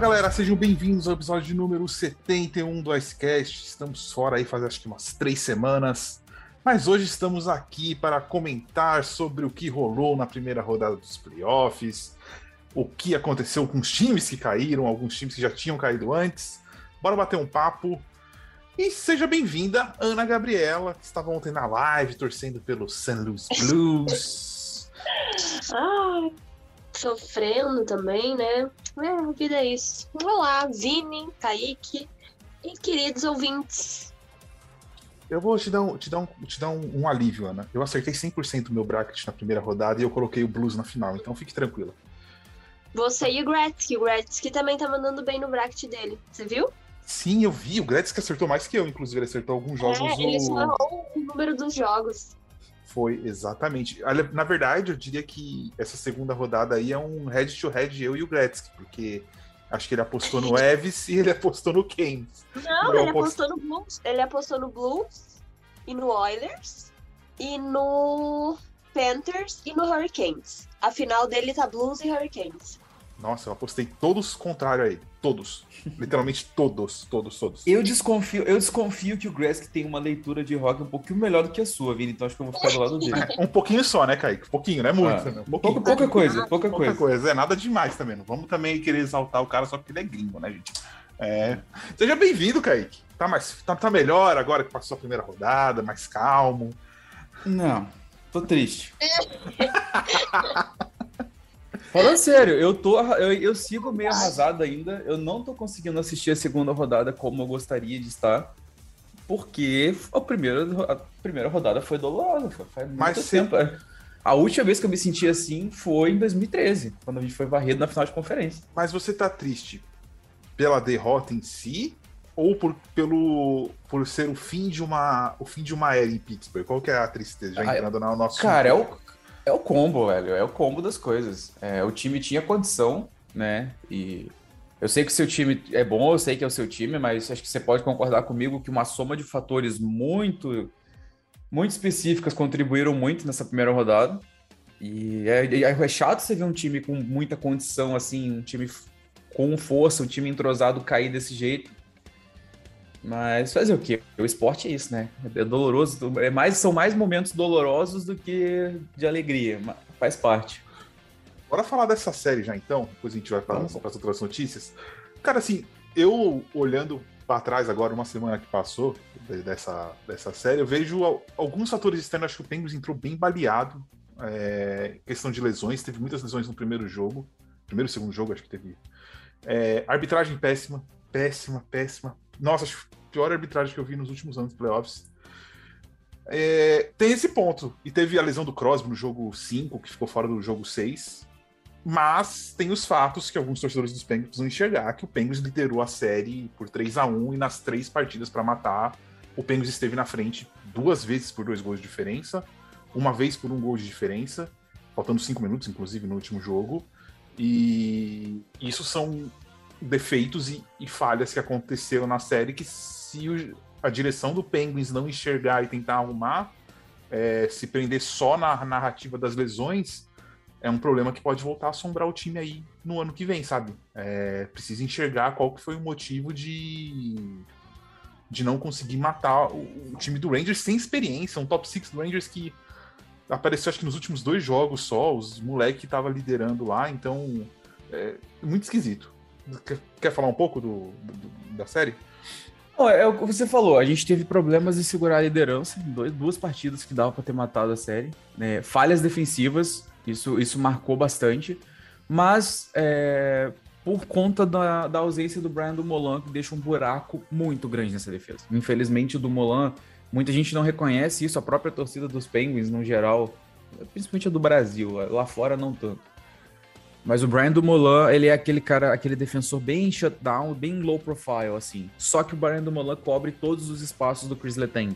Galera, sejam bem-vindos ao episódio número 71 do Icecast. Estamos fora aí faz acho que umas três semanas, mas hoje estamos aqui para comentar sobre o que rolou na primeira rodada dos playoffs, o que aconteceu com os times que caíram, alguns times que já tinham caído antes. Bora bater um papo. E seja bem-vinda, Ana Gabriela, que estava ontem na live torcendo pelo St. Louis Blues. Ai, sofrendo também, né? É, a vida é isso. Olá, Vini, Kaique e queridos ouvintes. Eu vou te dar um, te dar um, te dar um, um alívio, Ana. Eu acertei 100% do meu bracket na primeira rodada e eu coloquei o Blues na final, então fique tranquila. Você e o Gretzky. O Gretzky também tá mandando bem no bracket dele. Você viu? Sim, eu vi. O Gretzky acertou mais que eu, inclusive. Ele acertou alguns jogos. É, ele só o número dos jogos. Foi, exatamente. Na verdade, eu diria que essa segunda rodada aí é um head to head eu e o Gretzky, porque acho que ele apostou no Eves e ele apostou no Keynes. Não, ele apostou no Blues. Ele apostou no Blues e no Oilers e no Panthers e no Hurricanes. A final dele tá Blues e Hurricanes. Nossa, eu apostei todos contrário a ele. Todos. Literalmente todos, todos, todos. Eu desconfio, eu desconfio que o Gresk tem uma leitura de rock um pouquinho melhor do que a sua, Vini, então acho que eu vou ficar do lado dele. É, um pouquinho só, né, Kaique? Um pouquinho, não é muito. Ah, né? um pouquinho. Pouca, pouca coisa, pouca, pouca coisa. coisa. É nada demais também. Não vamos também querer exaltar o cara só porque ele é gringo, né, gente? É. Seja bem-vindo, Kaique. Tá, mais, tá, tá melhor agora que passou a primeira rodada, mais calmo. Não, tô triste. Falando sério, eu, tô, eu, eu sigo meio arrasado ainda. Eu não tô conseguindo assistir a segunda rodada como eu gostaria de estar. Porque a primeira, a primeira rodada foi dolorosa. Foi, faz muito Mas tempo. Se... A última vez que eu me senti assim foi em 2013, quando a gente foi varrido na final de conferência. Mas você tá triste pela derrota em si ou por, pelo, por ser o fim de uma o fim de uma era em Pittsburgh? Qual que é a tristeza? Já ah, entrando no nosso Cara, é o, é o combo, velho. É o combo das coisas. É, o time tinha condição, né? E eu sei que seu time é bom, eu sei que é o seu time, mas acho que você pode concordar comigo que uma soma de fatores muito, muito específicas contribuíram muito nessa primeira rodada. E é, é chato você ver um time com muita condição, assim, um time com força, um time entrosado cair desse jeito. Mas fazer o quê? O esporte é isso, né? É doloroso, é mais, são mais momentos dolorosos do que de alegria, faz parte. Bora falar dessa série já então, depois a gente vai falar para as outras notícias. Cara, assim, eu olhando para trás agora, uma semana que passou dessa, dessa série, eu vejo alguns fatores externos. Acho que o Penguins entrou bem baleado. É, questão de lesões, teve muitas lesões no primeiro jogo, primeiro e segundo jogo, acho que teve. É, arbitragem péssima, péssima, péssima. Nossa, pior arbitragem que eu vi nos últimos anos de playoffs. É, tem esse ponto. E teve a lesão do Crosby no jogo 5, que ficou fora do jogo 6. Mas tem os fatos que alguns torcedores dos Penguins precisam enxergar, que o Penguins liderou a série por 3 a 1 e nas três partidas para matar, o Penguins esteve na frente duas vezes por dois gols de diferença, uma vez por um gol de diferença, faltando cinco minutos, inclusive, no último jogo. E isso são defeitos e, e, falhas que aconteceram na série que se o, a direção do Penguins não enxergar e tentar arrumar, é, se prender só na narrativa das lesões, é um problema que pode voltar a assombrar o time aí no ano que vem, sabe? É, precisa enxergar qual que foi o motivo de de não conseguir matar o, o time do Rangers sem experiência, um top 6 do Rangers que apareceu acho que nos últimos dois jogos só, os moleques que tava liderando lá, então é muito esquisito. Quer, falar um pouco do, do da série? é o que você falou, a gente teve problemas de segurar a liderança em dois, duas partidas que dava para ter matado a série. Né? Falhas defensivas, isso, isso marcou bastante. Mas é, por conta da, da ausência do Brian Dumoulin, que deixa um buraco muito grande nessa defesa. Infelizmente, o Dumoulin, muita gente não reconhece isso, a própria torcida dos Penguins, no geral, principalmente a do Brasil, lá fora não tanto. Mas o Brian Dumoulin, ele é aquele cara, aquele defensor bem shutdown, bem low profile, assim. Só que o Brian Dumoulin cobre todos os espaços do Chris Letang.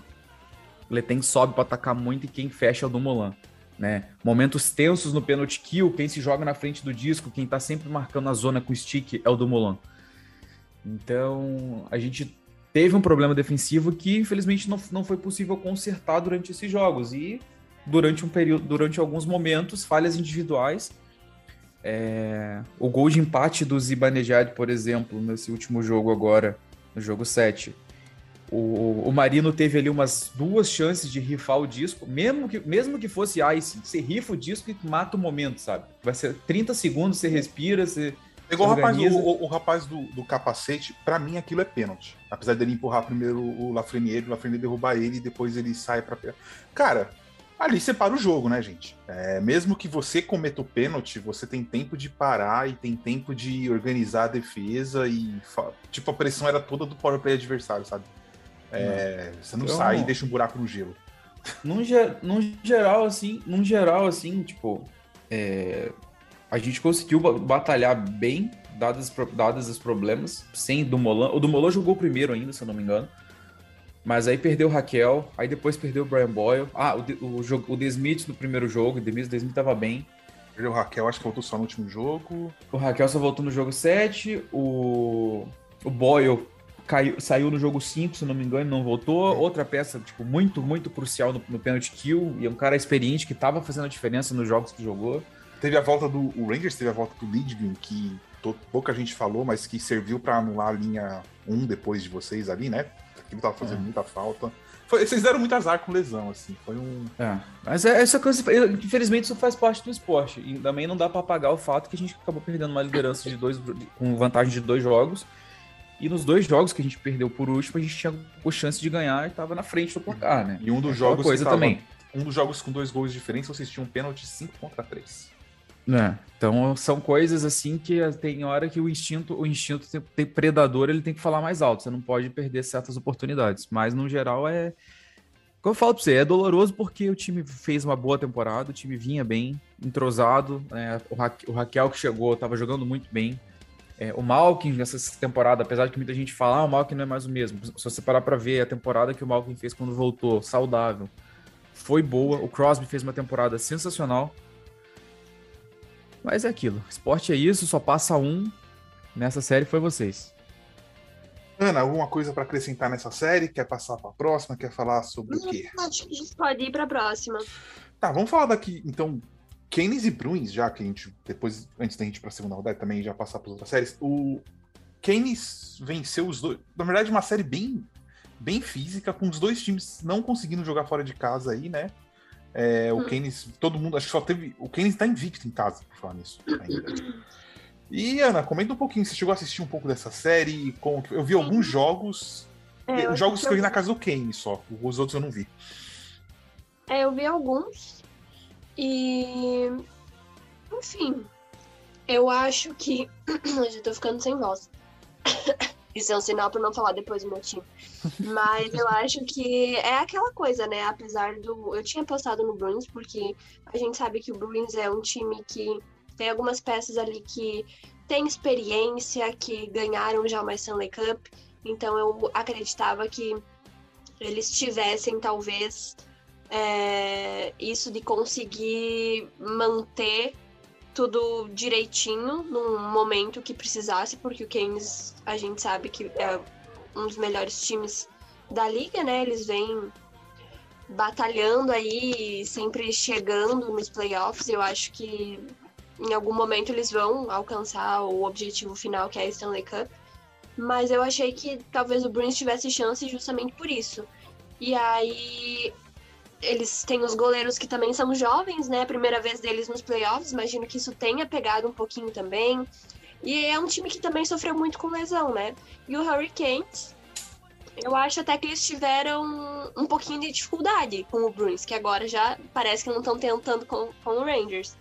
Letang sobe para atacar muito e quem fecha é o Dumoulin. Né? Momentos tensos no penalty kill, quem se joga na frente do disco, quem tá sempre marcando a zona com o stick é o Dumoulin. Então, a gente teve um problema defensivo que infelizmente não, não foi possível consertar durante esses jogos e durante um período, durante alguns momentos, falhas individuais É, o gol de empate do Zibanejad, por exemplo, nesse último jogo agora, no jogo 7. O, o Marino teve ali umas duas chances de rifar o disco, mesmo que, mesmo que fosse ice, você rifa o disco e mata o momento, sabe? Vai ser 30 segundos, você respira, você. É igual o rapaz, o, o, o rapaz do, do, capacete, para mim aquilo é pênalti. Apesar dele empurrar primeiro o Lafreniere, o Lafreniere derrubar ele e depois ele sai pra. Cara, ali você para o jogo, né, gente? É, mesmo que você cometa o pênalti, você tem tempo de parar e tem tempo de organizar a defesa e. Tipo, a pressão era toda do power play adversário, sabe? É, você não então, sai e deixa um buraco no gelo. Num, num geral, assim, num geral, assim, tipo, é, a gente conseguiu batalhar bem, dados, dados os problemas, sem do Molan. O do Molan jogou primeiro ainda, se eu não me engano. Mas aí perdeu o Raquel, aí depois perdeu o Brian Boyle. Ah, o, o, o, o The Smith no primeiro jogo, o The Smith, The Smith tava bem. Perdeu o Raquel, acho que voltou só no último jogo. O Raquel só voltou no jogo 7. O, o Boyle caiu, saiu no jogo 5, se não me engano, não voltou. Outra peça, tipo, muito, muito crucial no, no penalty kill. E é um cara experiente que tava fazendo a diferença nos jogos que jogou. Teve a volta do. O Rangers teve a volta do Lidgren, que pouca gente falou, mas que serviu para anular a linha 1 depois de vocês ali, né? Aquilo tava fazendo é. muita falta. Foi, vocês deram muito azar com lesão, assim. Foi um. É. Mas é, essa coisa, infelizmente, isso faz parte do esporte. E também não dá para apagar o fato que a gente acabou perdendo uma liderança de dois, com vantagem de dois jogos. E nos dois jogos que a gente perdeu por último, a gente tinha a chance de ganhar e tava na frente do placar, né? E um dos jogos coisa tava, também. Um dos jogos com dois gols diferentes, vocês tinham um pênalti 5 contra 3. É, então são coisas assim que tem hora que o instinto, o instinto tem, predador, ele tem que falar mais alto. Você não pode perder certas oportunidades. Mas no geral é. Como eu falo pra você, é doloroso porque o time fez uma boa temporada, o time vinha bem, entrosado. Né? O, Ra o Raquel que chegou estava jogando muito bem. É, o Malkin nessa temporada, apesar de que muita gente fala, ah, o Malkin não é mais o mesmo. Se você parar para ver a temporada que o Malkin fez quando voltou, saudável, foi boa. O Crosby fez uma temporada sensacional. Mas é aquilo. Esporte é isso, só passa um. Nessa série foi vocês. Ana, alguma coisa para acrescentar nessa série? Quer passar para a próxima? Quer falar sobre o quê? Acho que a gente pode ir para a próxima. Tá, vamos falar daqui, então, Keynes e Bruins, já que a gente, depois, antes da gente ir para a segunda rodada, também já passar para outras séries. O Keynes venceu os dois. Na verdade, uma série bem, bem física, com os dois times não conseguindo jogar fora de casa aí, né? É, o hum. Keynes, todo mundo, acho que só teve. O Keynes tá invicto em casa, por falar nisso ainda. E, Ana, comenta um pouquinho, você chegou a assistir um pouco dessa série? Com, eu vi alguns jogos. É, eu jogos que eu vi na casa do Keynes só. Os outros eu não vi. É, eu vi alguns. E. Enfim. Eu acho que. eu já tô ficando sem voz. Isso é um sinal para não falar depois do meu time. Mas eu acho que é aquela coisa, né? Apesar do. Eu tinha postado no Bruins, porque a gente sabe que o Bruins é um time que tem algumas peças ali que tem experiência, que ganharam já uma Stanley Cup. Então eu acreditava que eles tivessem, talvez, é, isso de conseguir manter tudo direitinho num momento que precisasse, porque o Keynes a gente sabe que é um dos melhores times da liga, né? Eles vêm batalhando aí, sempre chegando nos playoffs. Eu acho que em algum momento eles vão alcançar o objetivo final, que é a Stanley Cup. Mas eu achei que talvez o Bruins tivesse chance justamente por isso. E aí eles têm os goleiros que também são jovens, né? Primeira vez deles nos playoffs, imagino que isso tenha pegado um pouquinho também. E é um time que também sofreu muito com lesão, né? E o Hurricanes, eu acho até que eles tiveram um pouquinho de dificuldade com o Bruins, que agora já parece que não estão tentando com, com o Rangers.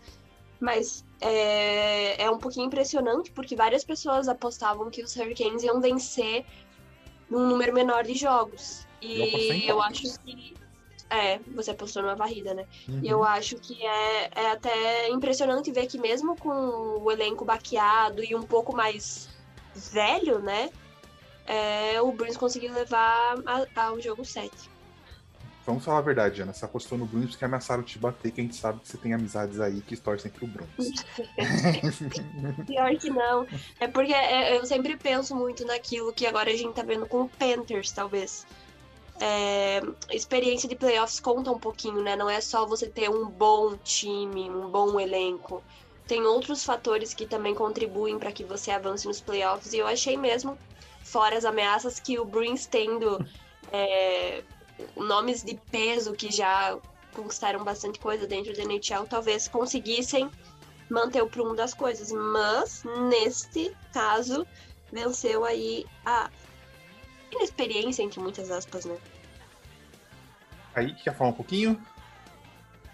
Mas é, é um pouquinho impressionante, porque várias pessoas apostavam que os Hurricanes iam vencer num número menor de jogos. E eu acho que é, você apostou numa varrida, né? Uhum. E eu acho que é, é até impressionante ver que mesmo com o elenco baqueado e um pouco mais velho, né? É, o Bruins conseguiu levar a, ao jogo 7. Vamos falar a verdade, Ana. Você apostou no Bruins porque ameaçaram te bater, que a gente sabe que você tem amizades aí que torcem pro Bruins. Pior que não. É porque é, eu sempre penso muito naquilo que agora a gente tá vendo com o Panthers, talvez é, experiência de playoffs conta um pouquinho, né? Não é só você ter um bom time, um bom elenco. tem outros fatores que também contribuem para que você avance nos playoffs. E eu achei mesmo, fora as ameaças, que o Bruins tendo é, nomes de peso que já conquistaram bastante coisa dentro da NHL, talvez conseguissem manter o prumo das coisas. Mas, neste caso, venceu aí a inexperiência, entre muitas aspas, né? Aí, quer falar um pouquinho?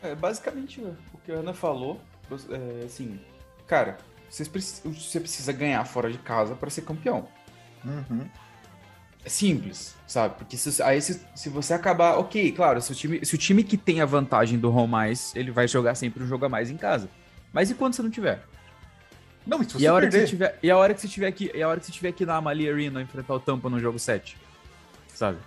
É, basicamente o que a Ana falou, é, assim, cara, você precisa ganhar fora de casa para ser campeão. Uhum. É simples, sabe? Porque se, aí se, se você acabar. Ok, claro, se o, time, se o time que tem a vantagem do home mais, ele vai jogar sempre um jogo a mais em casa. Mas e quando você não tiver? Não, você e a hora perder... que você tiver E a hora que você tiver aqui, e a hora que você tiver aqui na Amalie Arena enfrentar o Tampa no jogo 7? Sabe?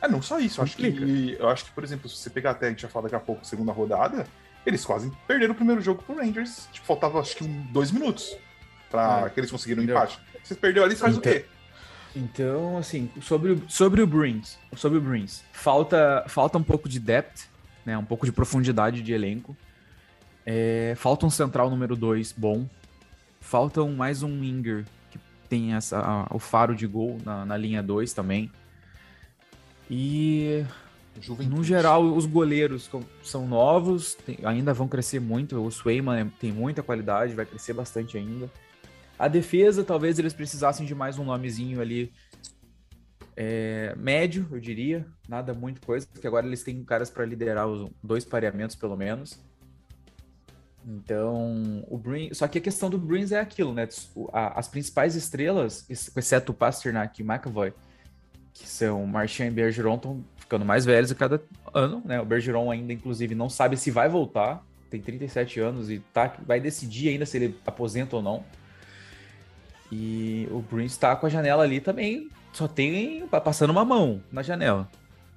É, não só isso. Acho, que, eu acho que, por exemplo, se você pegar até, a gente já fala daqui a pouco, segunda rodada, eles quase perderam o primeiro jogo pro Rangers. Tipo, faltava acho que um, dois minutos pra é. que eles conseguiram um empate. Você perdeu ali, faz então, o quê? Então, assim, sobre, sobre o Bruins, sobre o Bruins, falta, falta um pouco de depth, né? Um pouco de profundidade de elenco. É, falta um central número 2 bom. Falta um, mais um winger que tem essa, a, o faro de gol na, na linha 2 também. E Juventude. no geral os goleiros são novos, tem, ainda vão crescer muito. O Swayman tem muita qualidade, vai crescer bastante ainda. A defesa, talvez eles precisassem de mais um nomezinho ali é, médio, eu diria. Nada muito coisa, porque agora eles têm caras para liderar os dois pareamentos, pelo menos. Então, o Bruins. Só que a questão do Bruins é aquilo, né? As principais estrelas, exceto o Pasternak e o McAvoy, que são Marchand e Bergeron, estão ficando mais velhos a cada ano, né? O Bergeron ainda, inclusive, não sabe se vai voltar. Tem 37 anos e tá, vai decidir ainda se ele aposenta ou não. E o Bruins está com a janela ali também, só tem passando uma mão na janela.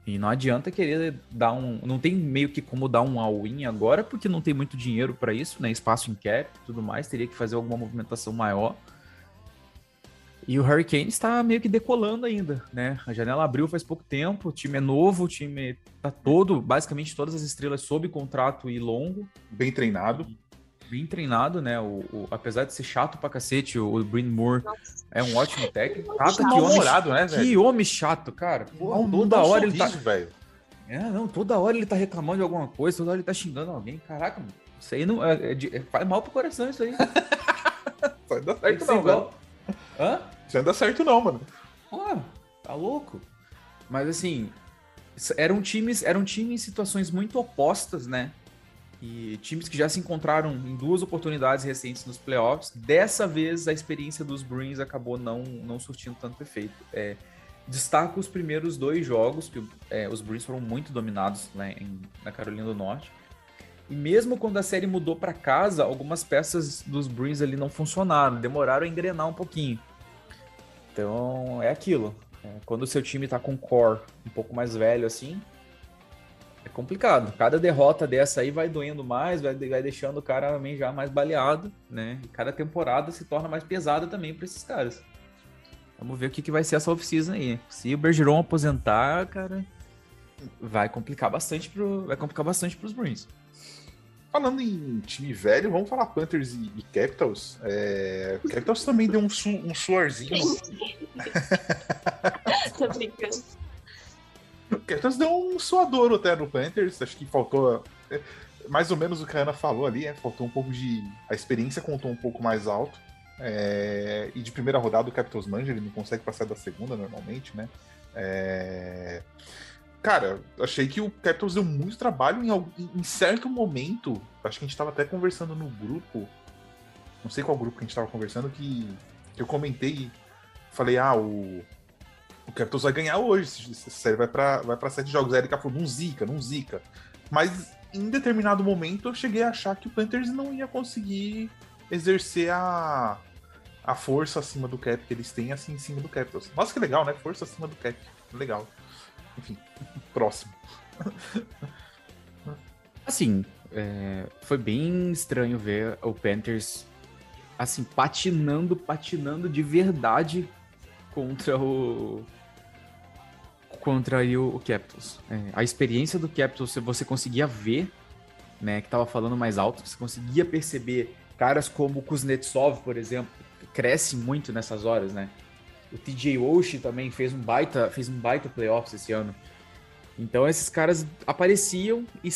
E não adianta querer dar um. Não tem meio que como dar um all-in agora, porque não tem muito dinheiro para isso, né? Espaço em cap e tudo mais. Teria que fazer alguma movimentação maior. E o Hurricane está meio que decolando ainda, né? A janela abriu faz pouco tempo, o time é novo, o time tá todo, basicamente todas as estrelas sob contrato e longo. Bem treinado bem treinado, né? O, o, apesar de ser chato pra cacete, o, o Bryn Moore Nossa. é um ótimo técnico. Chato, que homem, né, velho? Que homem chato, cara. Porra, não, toda hora sorriso, ele tá. Velho. É, não, toda hora ele tá reclamando de alguma coisa, toda hora ele tá xingando alguém. Caraca, mano, isso aí não. É, é, é, faz mal pro coração isso aí. não dá certo, não, igual... Hã? Isso não dá certo, não, mano. Ah, tá louco. Mas assim, eram times, eram times em situações muito opostas, né? E times que já se encontraram em duas oportunidades recentes nos playoffs, dessa vez a experiência dos Bruins acabou não, não surtindo tanto efeito. É, destaco os primeiros dois jogos, que é, os Bruins foram muito dominados né, em, na Carolina do Norte. E mesmo quando a série mudou para casa, algumas peças dos Bruins ali não funcionaram, demoraram a engrenar um pouquinho. Então é aquilo. É, quando o seu time está com core um pouco mais velho assim, é complicado. Cada derrota dessa aí vai doendo mais, vai, vai deixando o cara também já mais baleado, né? E cada temporada se torna mais pesada também para esses caras. Vamos ver o que, que vai ser essa off-season aí. Se o Bergeron aposentar, cara, vai complicar bastante pro, vai complicar bastante pros Bruins. Falando em time velho, vamos falar Panthers e, e Capitals. É, Capitals também deu um, su, um suorzinho. Tô brincando. O Capitals deu um suadouro até no Panthers, acho que faltou é, mais ou menos o que a Ana falou ali, é, faltou um pouco de. A experiência contou um pouco mais alto. É, e de primeira rodada o Capitals manja, ele não consegue passar da segunda normalmente, né? É, cara, achei que o Capitals deu muito trabalho em, em, certo momento. Acho que a gente estava até conversando no grupo. Não sei qual grupo que a gente estava conversando, que eu comentei. Falei, ah, o, o Capitals vai ganhar hoje. Essa série vai para vai pra sete jogos. Aí ele falou, não zica, não zica. Mas em determinado momento eu cheguei a achar que o Panthers não ia conseguir exercer a, a força acima do cap que eles têm assim em cima do Capitals. Nossa, que legal, né? Força acima do cap. Legal. Enfim, próximo. Assim, é, foi bem estranho ver o Panthers assim, patinando, patinando de verdade contra o, contra aí o, Capitals. É, a experiência do Capitals, você conseguia ver né, que estava falando mais alto, você conseguia perceber caras como Kuznetsov, por exemplo, cresce muito nessas horas, né? O TJ Oshie também fez um baita, fez um baita playoffs esse ano. Então esses caras apareciam e,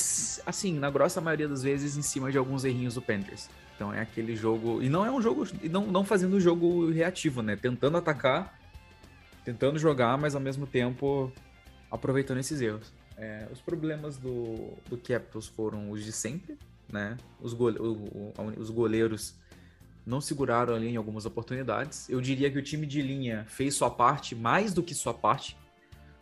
assim, na grossa maioria das vezes, em cima de alguns errinhos do Panthers. Então é aquele jogo. E não é um jogo. Não, não fazendo o jogo reativo, né? Tentando atacar, tentando jogar, mas ao mesmo tempo aproveitando esses erros. É, os problemas do, do Capitals foram os de sempre, né? Os, gole, o, o, os goleiros não seguraram ali em algumas oportunidades. Eu diria que o time de linha fez sua parte mais do que sua parte.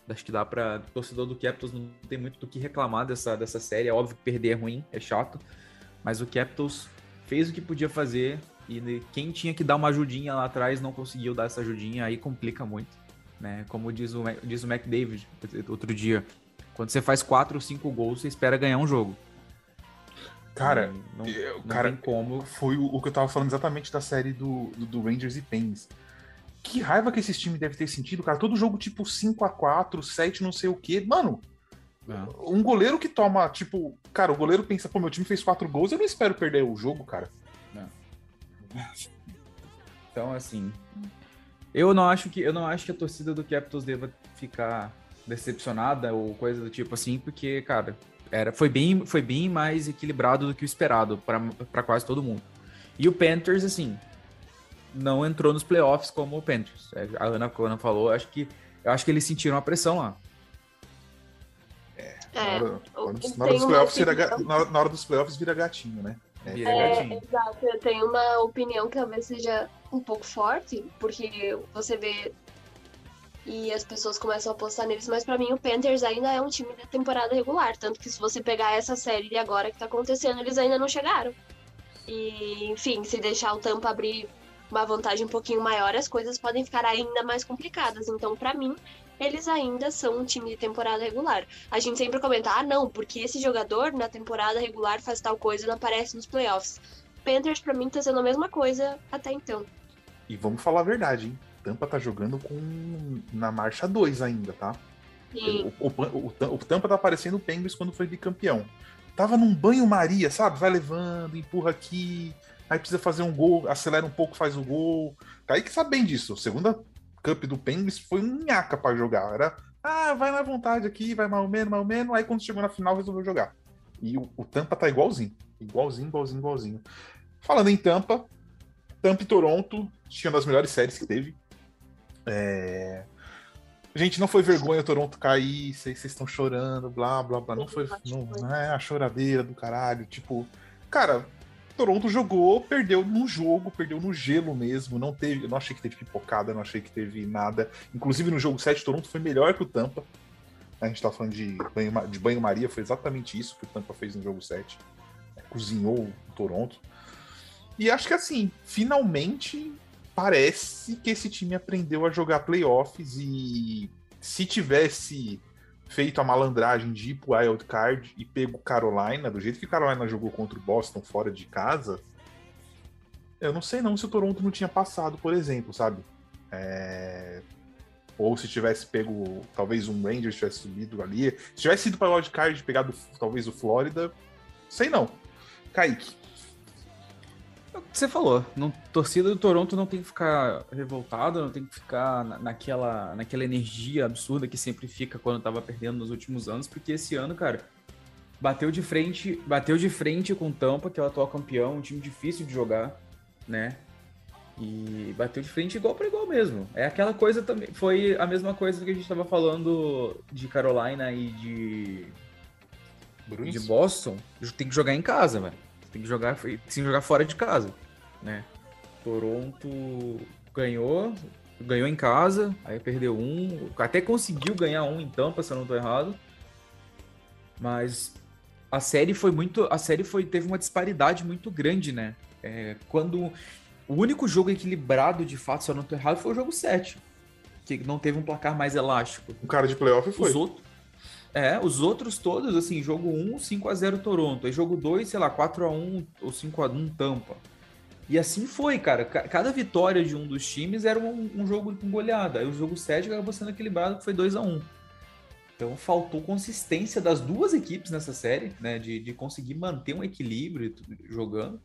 Acho que dá para torcedor do Capitals não tem muito do que reclamar dessa, dessa série. É óbvio que perder é ruim, é chato, mas o Capitals fez o que podia fazer e quem tinha que dar uma ajudinha lá atrás não conseguiu dar essa ajudinha, aí complica muito. Né? Como diz o, diz o McDavid outro dia, quando você faz quatro ou cinco gols, você espera ganhar um jogo. Cara, não, eu, não cara, como. Foi o, o, que eu tava falando exatamente da série do, do, do Rangers e Pens. Que raiva que esses times devem ter sentido, cara. Todo jogo tipo 5 a 4 7 não sei o quê. Mano, é. um goleiro que toma, tipo, cara, o goleiro pensa, pô, meu time fez quatro gols, eu não espero perder o jogo, cara. É. Então, assim, eu não acho que eu não acho que a torcida do Capitals deva ficar decepcionada ou coisa do tipo assim, porque, cara, era foi bem foi bem mais equilibrado do que o esperado para quase todo mundo. E o Panthers assim, não entrou nos playoffs como o Panthers. É, a Ana, Ana falou, acho que eu acho que eles sentiram a pressão lá. É, na hora, na hora dos playoffs vira, na hora dos playoffs vira gatinho, né? É, é, exato, eu tenho uma opinião que talvez seja um pouco forte, porque você vê e as pessoas começam a apostar neles, mas para mim o Panthers ainda é um time da temporada regular, tanto que se você pegar essa série de agora que tá acontecendo, eles ainda não chegaram. E, enfim, se deixar o Tampa abrir uma vantagem um pouquinho maior, as coisas podem ficar ainda mais complicadas. Então, para mim, eles ainda são um time de temporada regular. A gente sempre comenta, ah, não, porque esse jogador na temporada regular faz tal coisa e não aparece nos playoffs. Panthers, para mim, tá sendo a mesma coisa até então. E vamos falar a verdade, hein? Tampa tá jogando com na marcha 2 ainda, tá? Sim. O, o, o, o, Tampa tá aparecendo o Penguins quando foi bicampeão. Tava num banho-maria, sabe? Vai levando, empurra aqui, aí precisa fazer um gol, acelera um pouco, faz o gol. Kaique sabe bem disso. Segunda Cup do Penguins foi um nhaca para jogar. Era, ah, vai na vontade aqui, vai mal menos, mal menos. Aí quando chegou na final resolveu jogar. E o, o Tampa tá igualzinho. Igualzinho, igualzinho, igualzinho. Falando em Tampa, Tampa e Toronto tinha uma das melhores séries que teve. É... Gente, não foi vergonha o Toronto cair, vocês estão chorando, blá, blá, blá. Não foi. Não é a choradeira do caralho. Tipo, cara, Toronto jogou, perdeu no jogo, perdeu no gelo mesmo. Não teve, não achei que teve pipocada, não achei que teve nada. Inclusive no jogo 7, Toronto foi melhor que o Tampa. A gente tá falando de banho, de banho-maria, foi exatamente isso que o Tampa fez no jogo 7. Cozinhou o Toronto. E acho que assim, finalmente parece que esse time aprendeu a jogar playoffs e se tivesse feito a malandragem de ir pro wild card e pego Carolina, do jeito que Carolina jogou contra o Boston fora de casa, eu não sei não se o Toronto não tinha passado, por exemplo, sabe? É... Ou se tivesse pego, talvez um Rangers tivesse subido ali. Se tivesse ido para wild card pegado talvez o Flórida, sei não. Kaique, você falou, não, torcida do Toronto não tem que ficar revoltada, não tem que ficar na, naquela, naquela energia absurda que sempre fica quando tava perdendo nos últimos anos, porque esse ano, cara, bateu de frente, bateu de frente com o Tampa, que é o atual campeão, um time difícil de jogar, né? E bateu de frente igual para igual mesmo. É aquela coisa também, foi a mesma coisa que a gente tava falando de Carolina e de de Boston, tem que jogar em casa, velho tem que jogar, tem que jogar fora de casa, né? Toronto ganhou, ganhou em casa, aí perdeu um, até conseguiu ganhar um em Tampa, se eu não tô errado. Mas a série foi muito, a série foi teve uma disparidade muito grande, né? É, quando o único jogo equilibrado, de fato, se eu não tô errado, foi o jogo 7, que não teve um placar mais elástico. O cara de playoff foi. Os outros é, os outros todos, assim, jogo 1, 5x0 Toronto. Aí jogo 2, sei lá, 4x1 ou 5x1 Tampa. E assim foi, cara. Cada vitória de um dos times era um, um jogo com goleada. Aí o jogo 7 acabou sendo equilibrado, que foi 2x1. Então faltou consistência das duas equipes nessa série, né? De, de conseguir manter um equilíbrio jogando.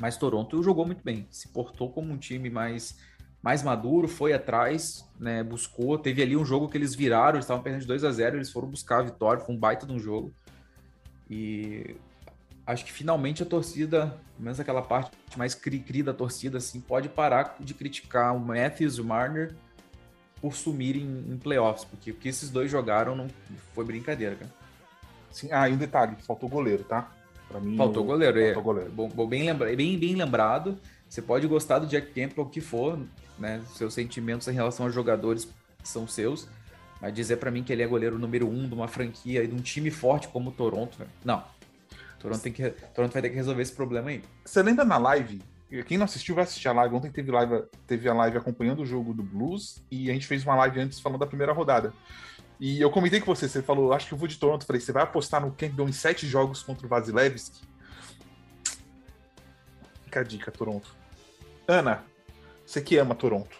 Mas Toronto jogou muito bem, se portou como um time mais, mais maduro, foi atrás, né? Buscou. Teve ali um jogo que eles viraram, eles estavam perdendo de 2 a 0 eles foram buscar a vitória, foi um baita de um jogo. E acho que finalmente a torcida, pelo menos aquela parte mais cri-cri da torcida, assim, pode parar de criticar o Matthews e o Marner por sumirem em, playoffs, porque o que esses dois jogaram não foi brincadeira, cara. Sim, ah, e um detalhe, faltou goleiro, tá? Pra mim, faltou goleiro, faltou é. Goleiro. Bom, bom, bem, lembra, bem, bem lembrado. Você pode gostar do Jack Campbell, o que for, né? Seus sentimentos em relação aos jogadores são seus. Mas dizer para mim que ele é goleiro número um de uma franquia e de um time forte como o Toronto, não. Toronto, tem que, Toronto vai ter que resolver esse problema aí. Você lembra na live? Quem não assistiu vai assistir a live. Ontem teve, live, teve a live acompanhando o jogo do Blues e a gente fez uma live antes falando da primeira rodada. E eu comentei com você, você falou, acho que eu vou de Toronto. falei, você vai apostar no Campbell em sete jogos contra o Vasilevski? Fica a dica, Toronto. Ana, você que ama Toronto.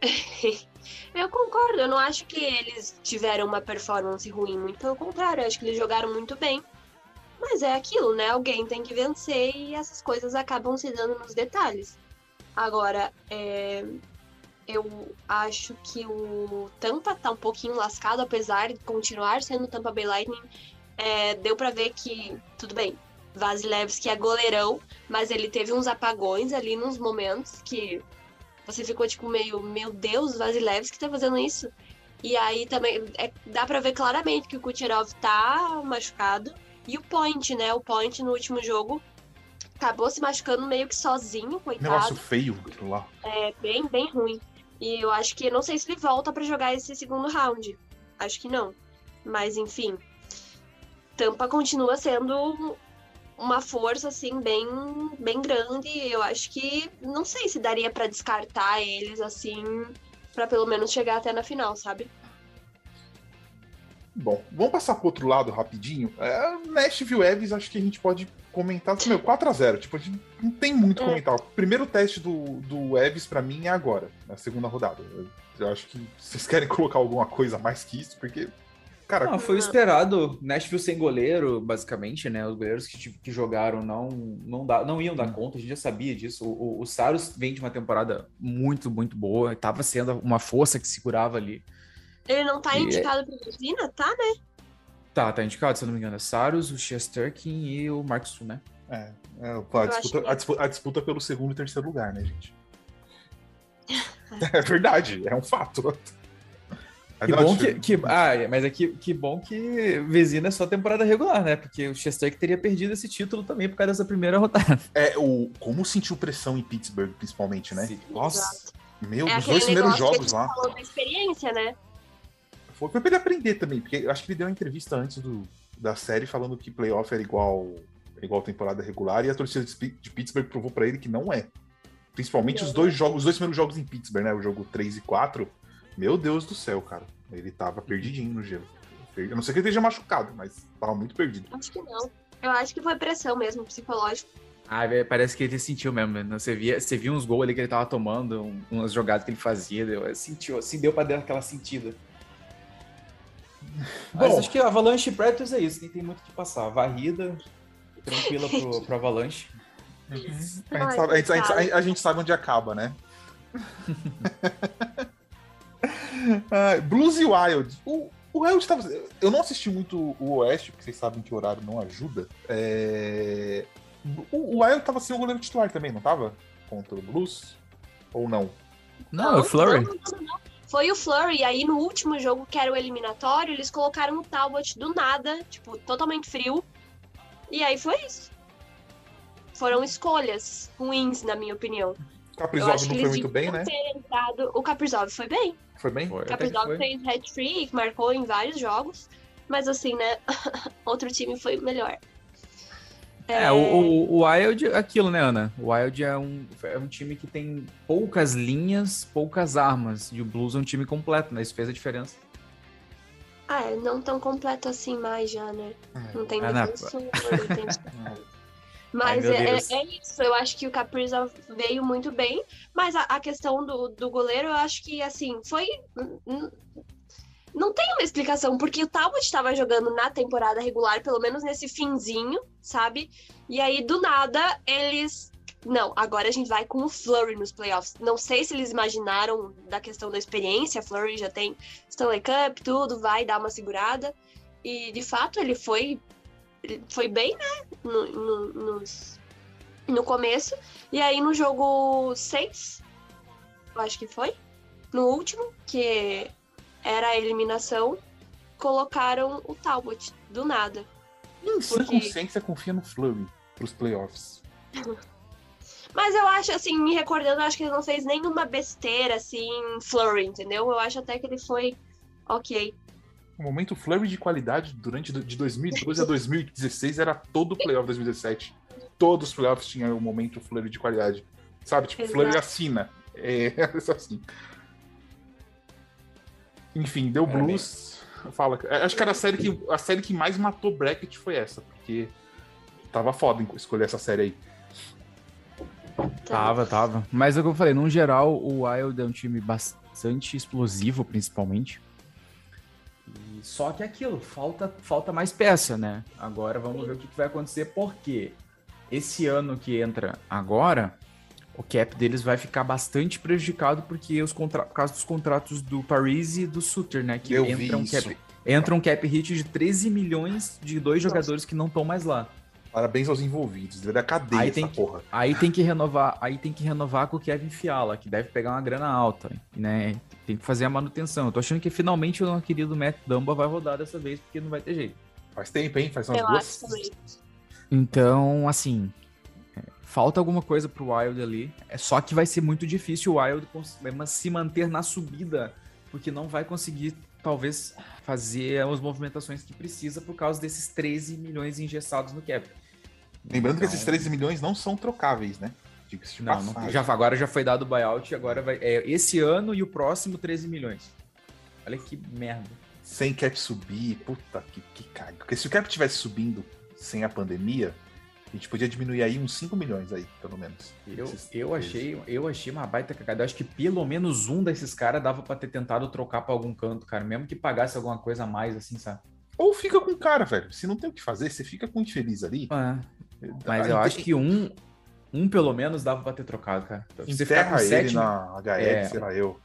Eu concordo, eu não acho que eles tiveram uma performance ruim, muito pelo contrário, eu acho que eles jogaram muito bem. Mas é aquilo, né? Alguém tem que vencer e essas coisas acabam se dando nos detalhes. Agora, é... eu acho que o Tampa tá um pouquinho lascado, apesar de continuar sendo Tampa Bay Lightning. É... Deu para ver que, tudo bem, Vasilevski é goleirão, mas ele teve uns apagões ali nos momentos que você ficou tipo meio, meu Deus, Vasilevski tá fazendo isso. E aí também é, dá para ver claramente que o Kucherov tá machucado e o Point, né? O Point no último jogo acabou se machucando meio que sozinho, coitado. Negócio feio lá. É, bem, bem ruim. E eu acho que, não sei se ele volta para jogar esse segundo round. Acho que não. Mas, enfim. Tampa continua sendo uma força, assim, bem, bem grande. Eu acho que, não sei se daria para descartar eles, assim, para pelo menos chegar até na final, sabe? Bom, vamos passar pro outro lado rapidinho. É, Nashville Evans, acho que a gente pode comentar. Meu, 4x0. Tipo, a gente não tem muito é. comentar. O primeiro teste do, do Evans, para mim, é agora, na segunda rodada. Eu, eu, acho que vocês querem colocar alguma coisa mais que isso, porque. Cara, não, foi esperado. Nashville sem goleiro, basicamente, né? Os goleiros que, que jogaram não, não, dá, não iam dar hum. conta, a gente já sabia disso. O, o, o Saros vem de uma temporada muito, muito boa, estava sendo uma força que segurava ali. Ele não tá e é indicado é... pra Vizina? Tá, né? Tá, tá indicado, se eu não me engano. É Saros, o Chesterkin e o Marksu, né? É, é a, disputa, a, disputa, a, disputa, pelo segundo e terceiro lugar, né, gente? é verdade, é um fato. Que bom que, que, ah, mas é que, que bom que Vezina é só temporada regular, né? Porque o Chester teria perdido esse título também por causa dessa primeira rodada. É, o, como sentiu pressão em Pittsburgh, principalmente, né? Sim. Nossa, Exato. meu, é os dois primeiros jogos lá. Falou da experiência, né? Foi pra ele aprender também, porque eu acho que ele deu uma entrevista antes do, da série falando que playoff era igual, igual temporada regular, e a torcida de Pittsburgh provou para ele que não é. Principalmente os dois jogos, os dois primeiros jogos em Pittsburgh, né? O jogo 3 e 4. Meu Deus do céu, cara. Ele tava perdidinho no gelo. Eu não sei que ele esteja machucado, mas tava muito perdido. Acho que não. Eu acho que foi pressão mesmo, psicológico. Ah, parece que ele sentiu mesmo, né? Você via, você via uns gols ali que ele tava tomando, umas jogadas que ele fazia, deu, sentiu, assim, deu pra dar aquela sentida. Mas Bom, acho que Avalanche Predators é isso, nem tem muito o que passar. Varrida, tranquila pro, pro Avalanche. Uhum. A, gente sabe, a, gente, a, a, gente sabe, onde acaba, né? ah, Blues e Wild. O, o Wild tava. Eu não assisti muito o Oeste, porque vocês sabem que o horário não ajuda. É... O, o Wild tava sem o goleiro titular também, não tava? Contra o Blues? Ou não? Não, não o Flurry. Não, não, não foi o Flurry. E aí no último jogo, que era o eliminatório, eles colocaram o Talbot do nada, tipo, totalmente frio. E aí foi isso. Foram escolhas ruins, na minha opinião. O Caprizov não foi muito bem, né? Entrado... O Caprizov foi bem. Foi bem? O Caprizov fez hat-trick, marcou em vários jogos. Mas assim, né? Outro time foi melhor. É, é o, o, Wild, aquilo, né, Ana? O Wild é um, é um time que tem poucas linhas, poucas armas. E o Blues é um time completo, né? Isso fez a diferença. Ah, é, não tão completo assim mais já, né? É. Não tem ah, defensor, não tem... Mas Ai, é, é, isso, eu acho que o Capriza veio muito bem, mas a, a, questão do, do goleiro, eu acho que, assim, foi não tem uma explicação, porque o Talbot estava jogando na temporada regular, pelo menos nesse finzinho, sabe? E aí, do nada, eles. Não, agora a gente vai com o Flurry nos playoffs. Não sei se eles imaginaram da questão da experiência. Flurry já tem Stanley Cup, tudo, vai dar uma segurada. E de fato ele foi, foi bem, né? No, no, nos, no começo. E aí no jogo 6, eu acho que foi, no último, que era a eliminação, colocaram o Talbot do nada. Em sua porque... consciência confia no Flurry pros playoffs. Mas eu acho, assim, me recordando, eu acho que ele não fez nenhuma besteira, assim, Flurry, entendeu? Eu acho até que ele foi ok. O momento Flurry de qualidade durante de 2012 a 2016 era todo o playoff 2017. Todos os playoffs tinham o momento Flurry de qualidade. Sabe? Tipo, Exato. Flurry assina. É, é assim. Enfim, deu blues. Fala. É, acho que era a série que, a série que mais matou bracket foi essa, porque tava foda escolher essa série aí. Tava, tava. Mas é o que eu falei, no geral, o Wild é um time bastante explosivo, principalmente. Só que é aquilo, falta, falta mais peça, né? Agora vamos ver o que vai acontecer, porque esse ano que entra agora, o cap deles vai ficar bastante prejudicado porque os contra... por causa dos contratos do Paris e do Suter, né? Que Eu entra um, cap... entra um cap hit de 13 milhões de dois Nossa. jogadores que não estão mais lá. Parabéns aos envolvidos, da cadeia aí tem que, porra. Aí tem que renovar, aí tem que renovar com o Kevin Fiala, que deve pegar uma grana alta, né? Tem que fazer a manutenção. Eu tô achando que finalmente o nosso querido Matt Dumba vai rodar dessa vez, porque não vai ter jeito. Faz tempo, hein? Faz umas Eu duas. Então, assim, falta alguma coisa pro Wild ali. É só que vai ser muito difícil o Wild se manter na subida, porque não vai conseguir, talvez, fazer as movimentações que precisa por causa desses 13 milhões engessados no cap. Lembrando então... que esses 13 milhões não são trocáveis, né? Não, não, já, agora já foi dado o buyout, agora vai. É esse ano e o próximo 13 milhões. Olha que merda. Sem cap subir, puta que, que caga. Porque se o cap tivesse subindo sem a pandemia, a gente podia diminuir aí uns 5 milhões aí, pelo menos. Eu, eu, achei, eu achei uma baita cagada. Eu acho que pelo menos um desses caras dava para ter tentado trocar para algum canto, cara. Mesmo que pagasse alguma coisa a mais, assim, sabe? Ou fica com o cara, velho. Se não tem o que fazer, você fica com o infeliz ali. É. Mas eu acho que um, um pelo menos dava pra ter trocado, cara. Você ficar com ele sete... na HL, é... sei lá, eu.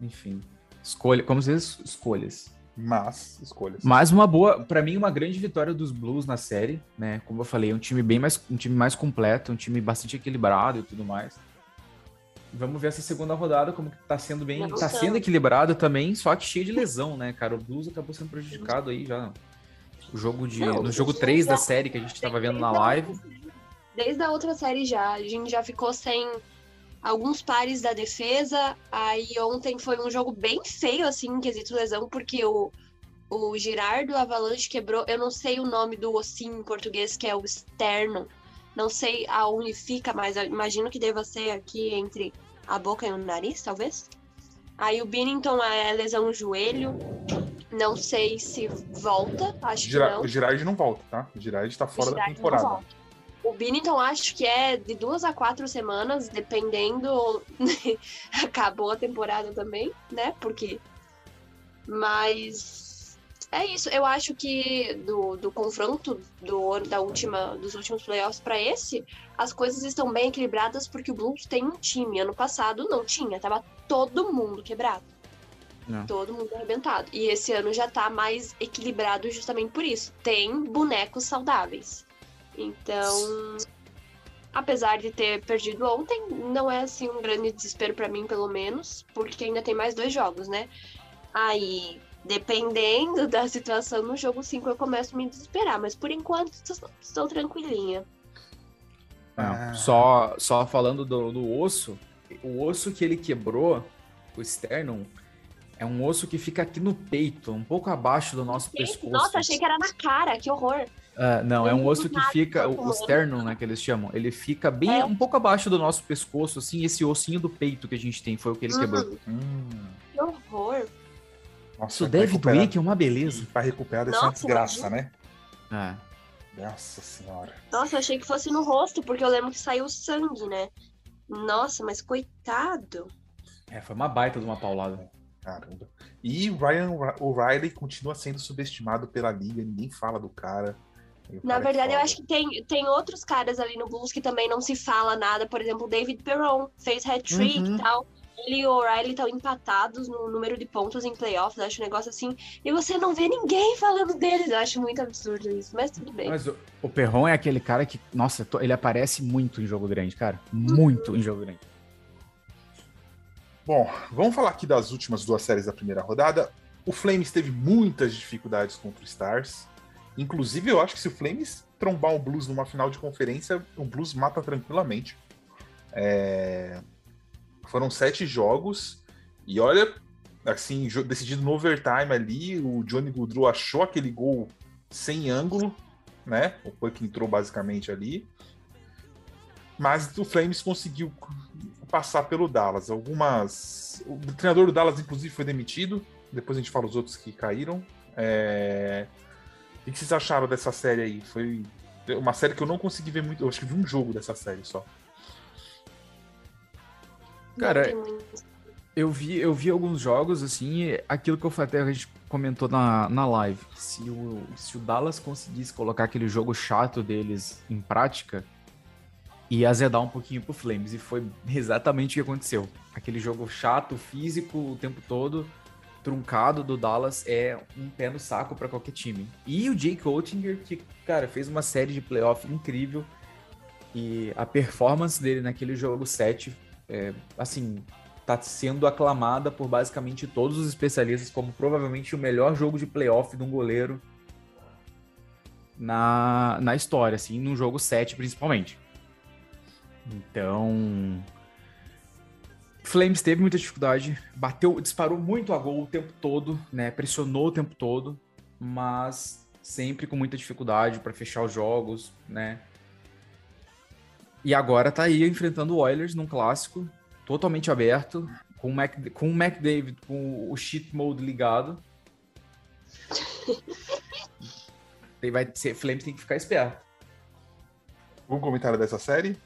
Enfim. Escolha, como se diz, escolhas. Mas, escolhas. Mas uma boa, para mim, uma grande vitória dos Blues na série, né? Como eu falei, um time bem mais, um time mais completo, um time bastante equilibrado e tudo mais. Vamos ver essa segunda rodada, como que tá sendo bem. Tá sendo equilibrado também, só que cheio de lesão, né, cara? O Blues acabou sendo prejudicado aí já. O jogo de. Não, no jogo 3 da série que a gente tava vendo na live. Desde a outra série já. A gente já ficou sem alguns pares da defesa. Aí ontem foi um jogo bem feio, assim, em quesito lesão, porque o, o Girardo Avalanche quebrou. Eu não sei o nome do ossinho em português, que é o externo. Não sei aonde fica, mas imagino que deva ser aqui entre a boca e o nariz, talvez. Aí o Binnington é lesão no joelho. Não sei se volta, acho Gira que não. O Girardi não volta, tá? O Girardi tá fora da temporada. O Binnington acho que é de duas a quatro semanas, dependendo. Acabou a temporada também, né? Porque. Mas é isso. Eu acho que do, do confronto do da última, dos últimos playoffs para esse, as coisas estão bem equilibradas porque o Blues tem um time. Ano passado não tinha, tava todo mundo quebrado. Não. Todo mundo arrebentado. E esse ano já tá mais equilibrado justamente por isso. Tem bonecos saudáveis. Então, apesar de ter perdido ontem, não é assim um grande desespero para mim, pelo menos, porque ainda tem mais dois jogos, né? Aí, dependendo da situação no jogo 5, eu começo a me desesperar, mas por enquanto estou, estou tranquilinha. Ah. Só, só falando do, do osso, o osso que ele quebrou, o externo, é um osso que fica aqui no peito, um pouco abaixo do nosso pescoço. Nossa, achei que era na cara, que horror. Uh, não, é um osso que fica, o, o sternum, né, que eles chamam, ele fica bem, é. um pouco abaixo do nosso pescoço, assim, esse ossinho do peito que a gente tem, foi o que ele uhum. quebrou. Hum. Que horror. Nossa, Isso deve doer, que é uma beleza. Pra recuperar dessa desgraça, né? É. Nossa senhora. Nossa, eu achei que fosse no rosto, porque eu lembro que saiu sangue, né? Nossa, mas coitado. É, foi uma baita de uma paulada. Caramba. E Ryan O'Reilly continua sendo subestimado pela liga, ninguém fala do cara. Na verdade, eu acho que tem, tem outros caras ali no Bulls que também não se fala nada. Por exemplo, o David Perron fez hat-trick uhum. e tal. Ele e o O'Reilly estão empatados no número de pontos em playoffs, acho um negócio assim. E você não vê ninguém falando deles. Eu acho muito absurdo isso, mas tudo bem. Mas o, o Perron é aquele cara que, nossa, ele aparece muito em jogo grande, cara. Muito uhum. em jogo grande. Bom, vamos falar aqui das últimas duas séries da primeira rodada. O Flames teve muitas dificuldades contra o Stars. Inclusive, eu acho que se o Flames trombar o Blues numa final de conferência, o Blues mata tranquilamente. É... Foram sete jogos. E olha, assim, decidido no overtime ali, o Johnny Goodrow achou aquele gol sem ângulo, né? O Puck entrou basicamente ali. Mas o Flames conseguiu passar pelo Dallas. Algumas. O treinador do Dallas, inclusive, foi demitido. Depois a gente fala os outros que caíram. É... O que vocês acharam dessa série aí? Foi uma série que eu não consegui ver muito. Eu acho que vi um jogo dessa série só. Cara, eu vi, eu vi alguns jogos, assim, aquilo que eu até a gente comentou na, na live. Se o, se o Dallas conseguisse colocar aquele jogo chato deles em prática, e azedar um pouquinho pro Flames. E foi exatamente o que aconteceu. Aquele jogo chato, físico o tempo todo, truncado do Dallas é um pé no saco para qualquer time. E o Jake Oettinger, que, cara, fez uma série de playoff incrível. E a performance dele naquele jogo 7, é, assim, tá sendo aclamada por basicamente todos os especialistas como provavelmente o melhor jogo de playoff de um goleiro na, na história, assim, no jogo 7 principalmente. Então, Flames teve muita dificuldade, bateu, disparou muito a gol o tempo todo, né? Pressionou o tempo todo, mas sempre com muita dificuldade para fechar os jogos, né? E agora tá aí enfrentando o Oilers num clássico totalmente aberto, com o, Mac, com o McDavid com o cheat mode ligado. vai ser, Flames tem que ficar esperto. Algum comentário dessa série?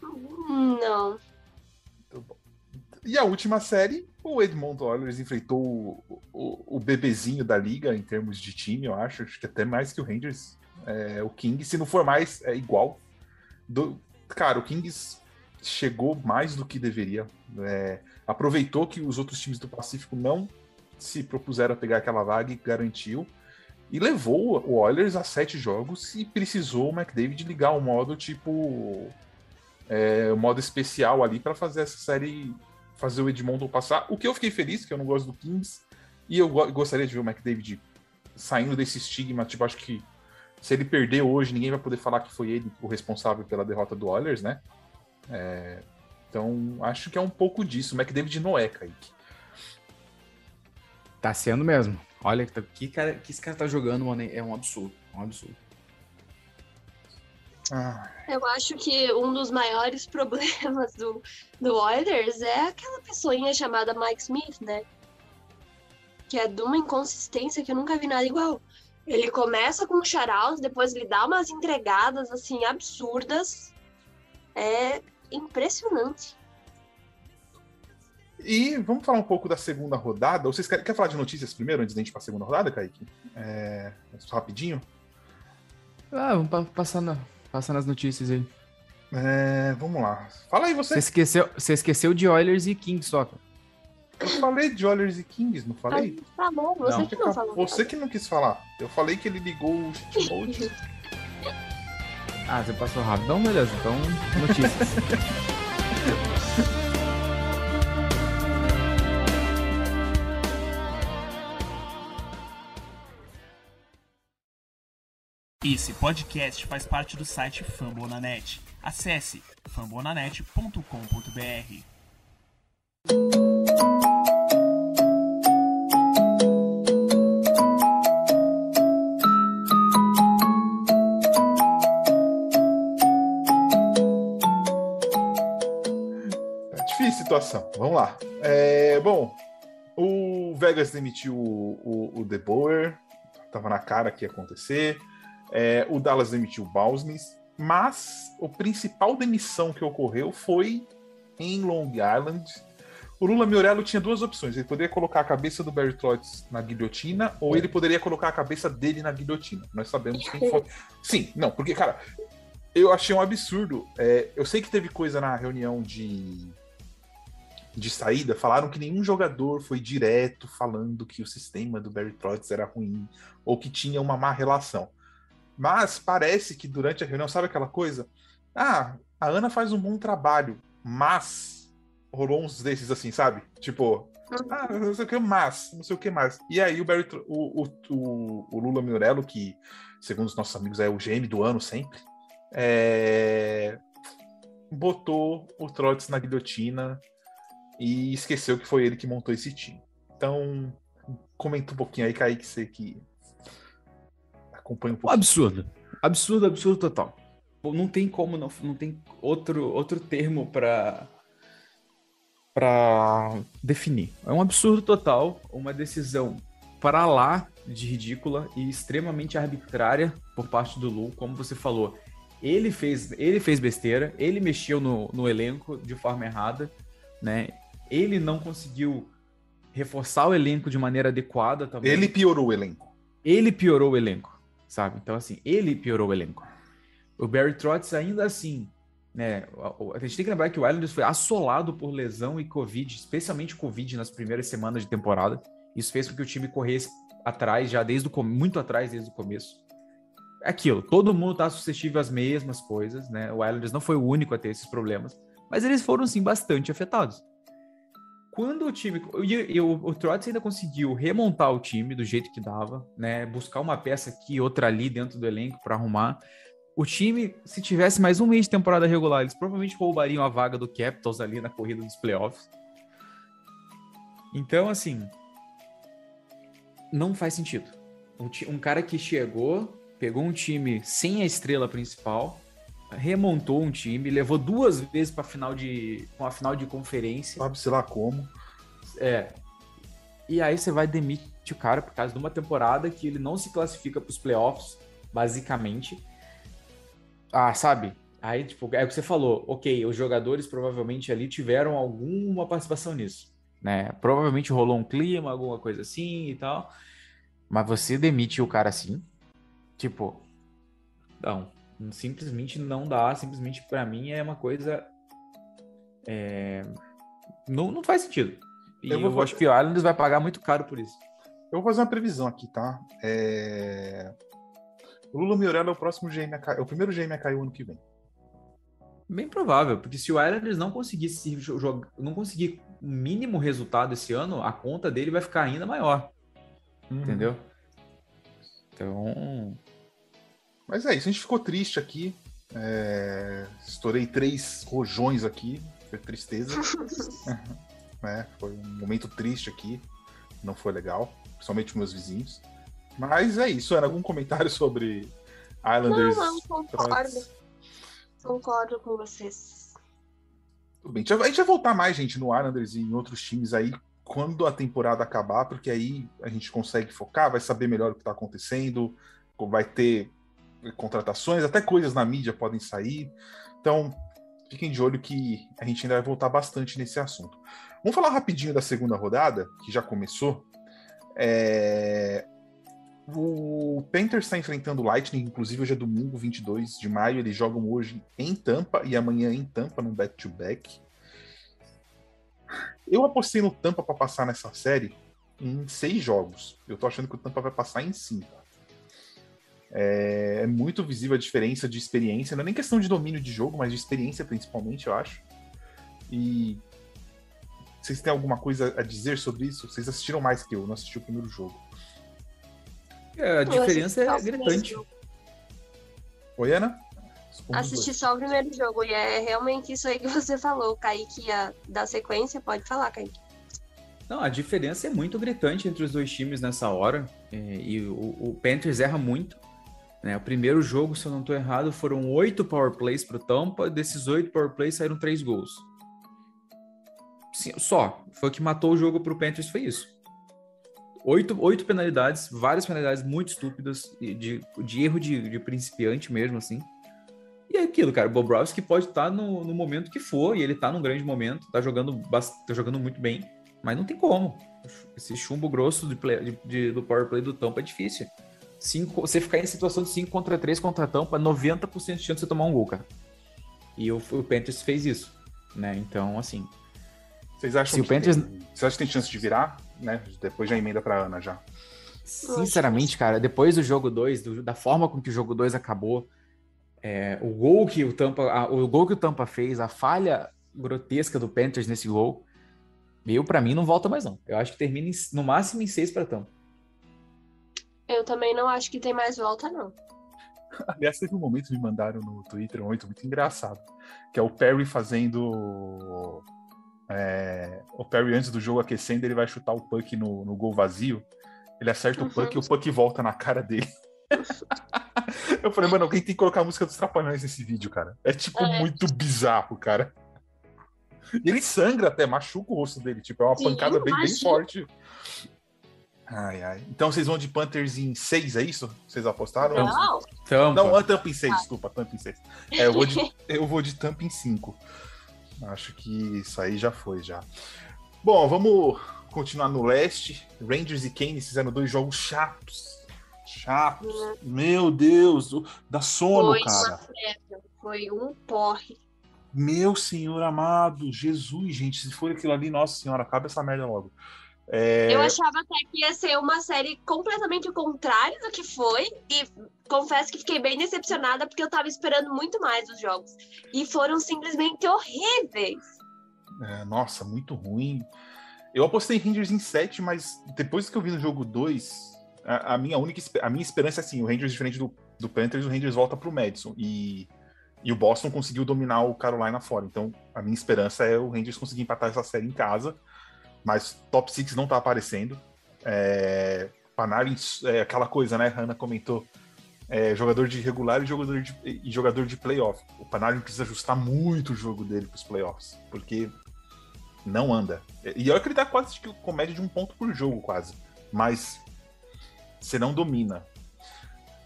Não. E a última série, o Edmond Oilers enfrentou o, o, o, bebezinho da liga em termos de time, eu acho. Acho que até mais que o Rangers. É, o Kings, se não for mais, é igual. Do, cara, o Kings chegou mais do que deveria. É, aproveitou que os outros times do Pacífico não se propuseram a pegar aquela vaga e garantiu. E levou o Oilers a sete jogos e precisou o McDavid ligar o modo tipo é, modo especial ali para fazer essa série, fazer o Edmonton passar. O que eu fiquei feliz, que eu não gosto do Kings, e eu gostaria de ver o McDavid saindo desse estigma. Tipo, acho que se ele perder hoje, ninguém vai poder falar que foi ele o responsável pela derrota do Oilers, né? É, então, acho que é um pouco disso. O McDavid não é, Kaique. Tá sendo mesmo. Olha que, cara, que esse cara tá jogando, mano, é um absurdo. É um absurdo. Ah. Eu acho que um dos maiores problemas do, do Oilers é aquela pessoinha chamada Mike Smith, né? Que é de uma inconsistência que eu nunca vi nada igual. Ele começa com um shout depois ele dá umas entregadas, assim, absurdas. É impressionante. E vamos falar um pouco da segunda rodada. Vocês querem, quer falar de notícias primeiro, antes da gente ir para a segunda rodada, Kaique? É, rapidinho? Ah, vamos passar na, Passa nas notícias aí. É, vamos lá. Fala aí você. Você esqueceu, você esqueceu de Oilers e Kings só. Eu falei de Oilers e Kings, não falei? Ah, tá bom, você não. que não falou. Você que não quis falar. Eu falei que ele ligou o ah, você passou rápido. Então, beleza. Então, notícias. Esse podcast faz parte do site Fambonanet. Acesse fambonanet.com.br. É difícil a situação. Vamos lá. É, bom, o Vegas demitiu o, o, o De Boer. Tava na cara que ia acontecer. É, o Dallas demitiu o Bausmes, mas a principal demissão que ocorreu foi em Long Island, o Lula Miorello tinha duas opções. Ele poderia colocar a cabeça do Barry Trotz na guilhotina, ou ele poderia colocar a cabeça dele na guilhotina. Nós sabemos quem foi. Sim, não, porque, cara, eu achei um absurdo. É, eu sei que teve coisa na reunião de, de saída, falaram que nenhum jogador foi direto falando que o sistema do Barry Trotz era ruim, ou que tinha uma má relação. Mas parece que durante a reunião, sabe aquela coisa? Ah, a Ana faz um bom trabalho, mas rolou uns desses assim, sabe? Tipo, ah, não sei o que mais, não sei o que mais. E aí o Barry, o, o, o, o Lula Miorello, que segundo os nossos amigos é o GM do ano sempre, é... botou o Trotz na guilhotina e esqueceu que foi ele que montou esse time. Então, comenta um pouquinho aí, Kaique, você que acompanha um pouco. Absurdo. Absurdo, absurdo total. Não tem como, não, não tem outro, outro termo para para definir. É um absurdo total, uma decisão para lá de ridícula e extremamente arbitrária por parte do Lu, como você falou. Ele fez, ele fez besteira, ele mexeu no, no elenco de forma errada, né? Ele não conseguiu reforçar o elenco de maneira adequada também. Ele piorou o elenco. Ele piorou o elenco, sabe? Então, assim, ele piorou o elenco. O Barry Trotz, ainda assim, né, a gente tem que lembrar que o Islanders foi assolado por lesão e Covid, especialmente Covid nas primeiras semanas de temporada. Isso fez com que o time corresse atrás, já desde o muito atrás, desde o começo. É aquilo, todo mundo está suscetível às mesmas coisas, né? O Islanders não foi o único a ter esses problemas, mas eles foram sim bastante afetados. Quando o time. E, o, o Trotz ainda conseguiu remontar o time do jeito que dava, né? Buscar uma peça aqui, outra ali dentro do elenco para arrumar o time, se tivesse mais um mês de temporada regular, eles provavelmente roubariam a vaga do Capitals ali na corrida dos playoffs. Então, assim, não faz sentido. Um, cara que chegou, pegou um time sem a estrela principal, remontou um time, levou duas vezes para final de uma final de conferência. Sabe se lá como. É. E aí você vai demitir o cara por causa de uma temporada que ele não se classifica para os playoffs, basicamente ah, sabe? Aí, tipo, é o que você falou, ok, os jogadores provavelmente ali tiveram alguma participação nisso, né? Provavelmente rolou um clima, alguma coisa assim e tal. Mas você demite o cara assim? Tipo, não, simplesmente não dá, simplesmente para mim é uma coisa. É, não, não faz sentido. E eu, que o Islanders vai pagar muito caro por isso. Eu vou fazer uma previsão aqui, tá? É... O Lula Miorello é o próximo GM a cair, é o primeiro GM a cair o ano que vem. Bem provável, porque se o Islanders não conseguir jogar, não conseguir o mínimo resultado esse ano, a conta dele vai ficar ainda maior. Uhum. Entendeu? Então. Mas é isso, a gente ficou triste aqui. É... Estourei três rojões aqui. Foi tristeza. é, foi um momento triste aqui. Não foi legal. Principalmente meus vizinhos. Mas é isso, Ana. Algum comentário sobre Islanders? Não, não, concordo. Concordo com vocês. Tudo bem. A gente vai voltar mais, gente, no Islanders e em outros times aí quando a temporada acabar, porque aí a gente consegue focar, vai saber melhor o que está acontecendo, vai ter contratações, até coisas na mídia podem sair. Então, fiquem de olho que a gente ainda vai voltar bastante nesse assunto. Vamos falar rapidinho da segunda rodada, que já começou. É... O Panthers está enfrentando o Lightning, inclusive hoje é domingo, 22 de maio. Eles jogam hoje em Tampa e amanhã em Tampa, no back-to-back. Eu apostei no Tampa para passar nessa série em seis jogos. Eu tô achando que o Tampa vai passar em cinco. É, é muito visível a diferença de experiência, não é nem questão de domínio de jogo, mas de experiência principalmente, eu acho. E vocês têm alguma coisa a dizer sobre isso? Vocês assistiram mais que eu, não assisti o primeiro jogo. É, a diferença é gritante. Oi, Ana? Assisti só o primeiro jogo e é realmente isso aí que você falou. O Kaique ia dar sequência, pode falar, Kaique. Não, a diferença é muito gritante entre os dois times nessa hora. É, e o, o, Panthers erra muito. Né? O primeiro jogo, se eu não estou errado, foram oito power plays para o Tampa. Desses oito power plays saíram três gols. Sim, só. Foi o que matou o jogo para o Panthers, foi isso oito, oito penalidades, várias penalidades muito estúpidas, de, de erro de, de principiante mesmo, assim. E é aquilo, cara, o Bobrovski pode estar tá no, no momento que for, e ele tá num grande momento, tá jogando, tá jogando muito bem, mas não tem como. Esse chumbo grosso de play, de, do power play do Tampa é difícil. Cinco, você ficar em situação de 5 contra 3 contra a Tampa, 90% de chance de você tomar um gol, cara. E o, o Panthers fez isso, né? Então, assim... Vocês acham, se que, o Panthers... tem, vocês acham que tem chance de virar, né? Depois já emenda pra Ana, já. Sinceramente, cara, depois do jogo 2, da forma com que o jogo 2 acabou, é, o gol que o Tampa, a, o gol que o Tampa fez, a falha grotesca do Panthers nesse gol, eu para mim não volta mais não. Eu acho que termina em, no máximo em seis para Tampa. Eu também não acho que tem mais volta não. Aliás, teve um momento que me mandaram no Twitter, um momento muito engraçado, que é o Perry fazendo é, o Perry antes do jogo aquecendo, ele vai chutar o puck no, no gol vazio. Ele acerta uhum. o puck e o puck volta na cara dele. eu falei, mano, alguém tem que colocar a música dos Trapalhões nesse vídeo, cara. É tipo é. muito bizarro, cara. E ele sangra até, machuca o rosto dele. Tipo, é uma Sim, pancada bem, bem forte. Ai, ai. Então vocês vão de Panthers em 6, é isso? Vocês apostaram? Não. Tampa. Não, Tampa em 6, ah. desculpa, Tampa em 6. É, eu vou de, eu vou de Tampa em 5. Acho que isso aí já foi, já. Bom, vamos continuar no leste. Rangers e Kane fizeram dois jogos chatos chatos. Hum. Meu Deus, dá sono, foi cara. Foi um porre. Meu senhor amado, Jesus, gente, se for aquilo ali, nossa senhora, acaba essa merda logo. É... Eu achava até que ia ser uma série completamente o contrário do que foi, e confesso que fiquei bem decepcionada porque eu tava esperando muito mais dos jogos. E foram simplesmente horríveis. É, nossa, muito ruim. Eu apostei em Rangers em 7, mas depois que eu vi no jogo 2, a, a, minha única a minha esperança é assim, o Rangers diferente do, do Panthers, o Rangers volta pro Madison e, e o Boston conseguiu dominar o Carolina fora. Então, a minha esperança é o Rangers conseguir empatar essa série em casa, mas top 6 não tá aparecendo. É, Panarin é aquela coisa, né? Hanna comentou. É, jogador de regular e jogador de, e jogador de playoff. O Panarin precisa ajustar muito o jogo dele para os playoffs, porque não anda. E olha que ele tá quase com média de um ponto por jogo, quase. Mas você não domina.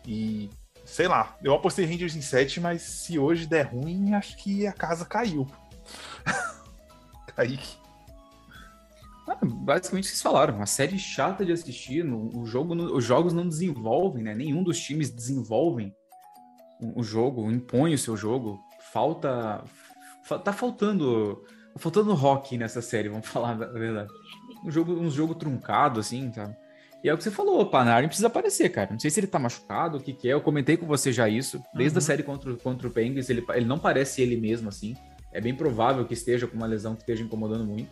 E sei lá, eu apostei Rangers em 7, mas se hoje der ruim, acho que a casa caiu. Kaique. Ah, basicamente vocês falaram, uma série chata de assistir, no, o jogo, no, os jogos não desenvolvem, né? Nenhum dos times desenvolvem o, o jogo, impõe o seu jogo. Falta, fa, tá faltando, faltando rock nessa série, vamos falar a verdade. Um jogo, um jogo truncado assim, sabe? E é o que você falou, o Panarin precisa aparecer, cara. Não sei se ele tá machucado, o que que é. Eu comentei com você já isso. Desde uhum. a série contra, contra o Penguins, ele, ele não parece ele mesmo, assim. É bem provável que esteja com uma lesão que esteja incomodando muito.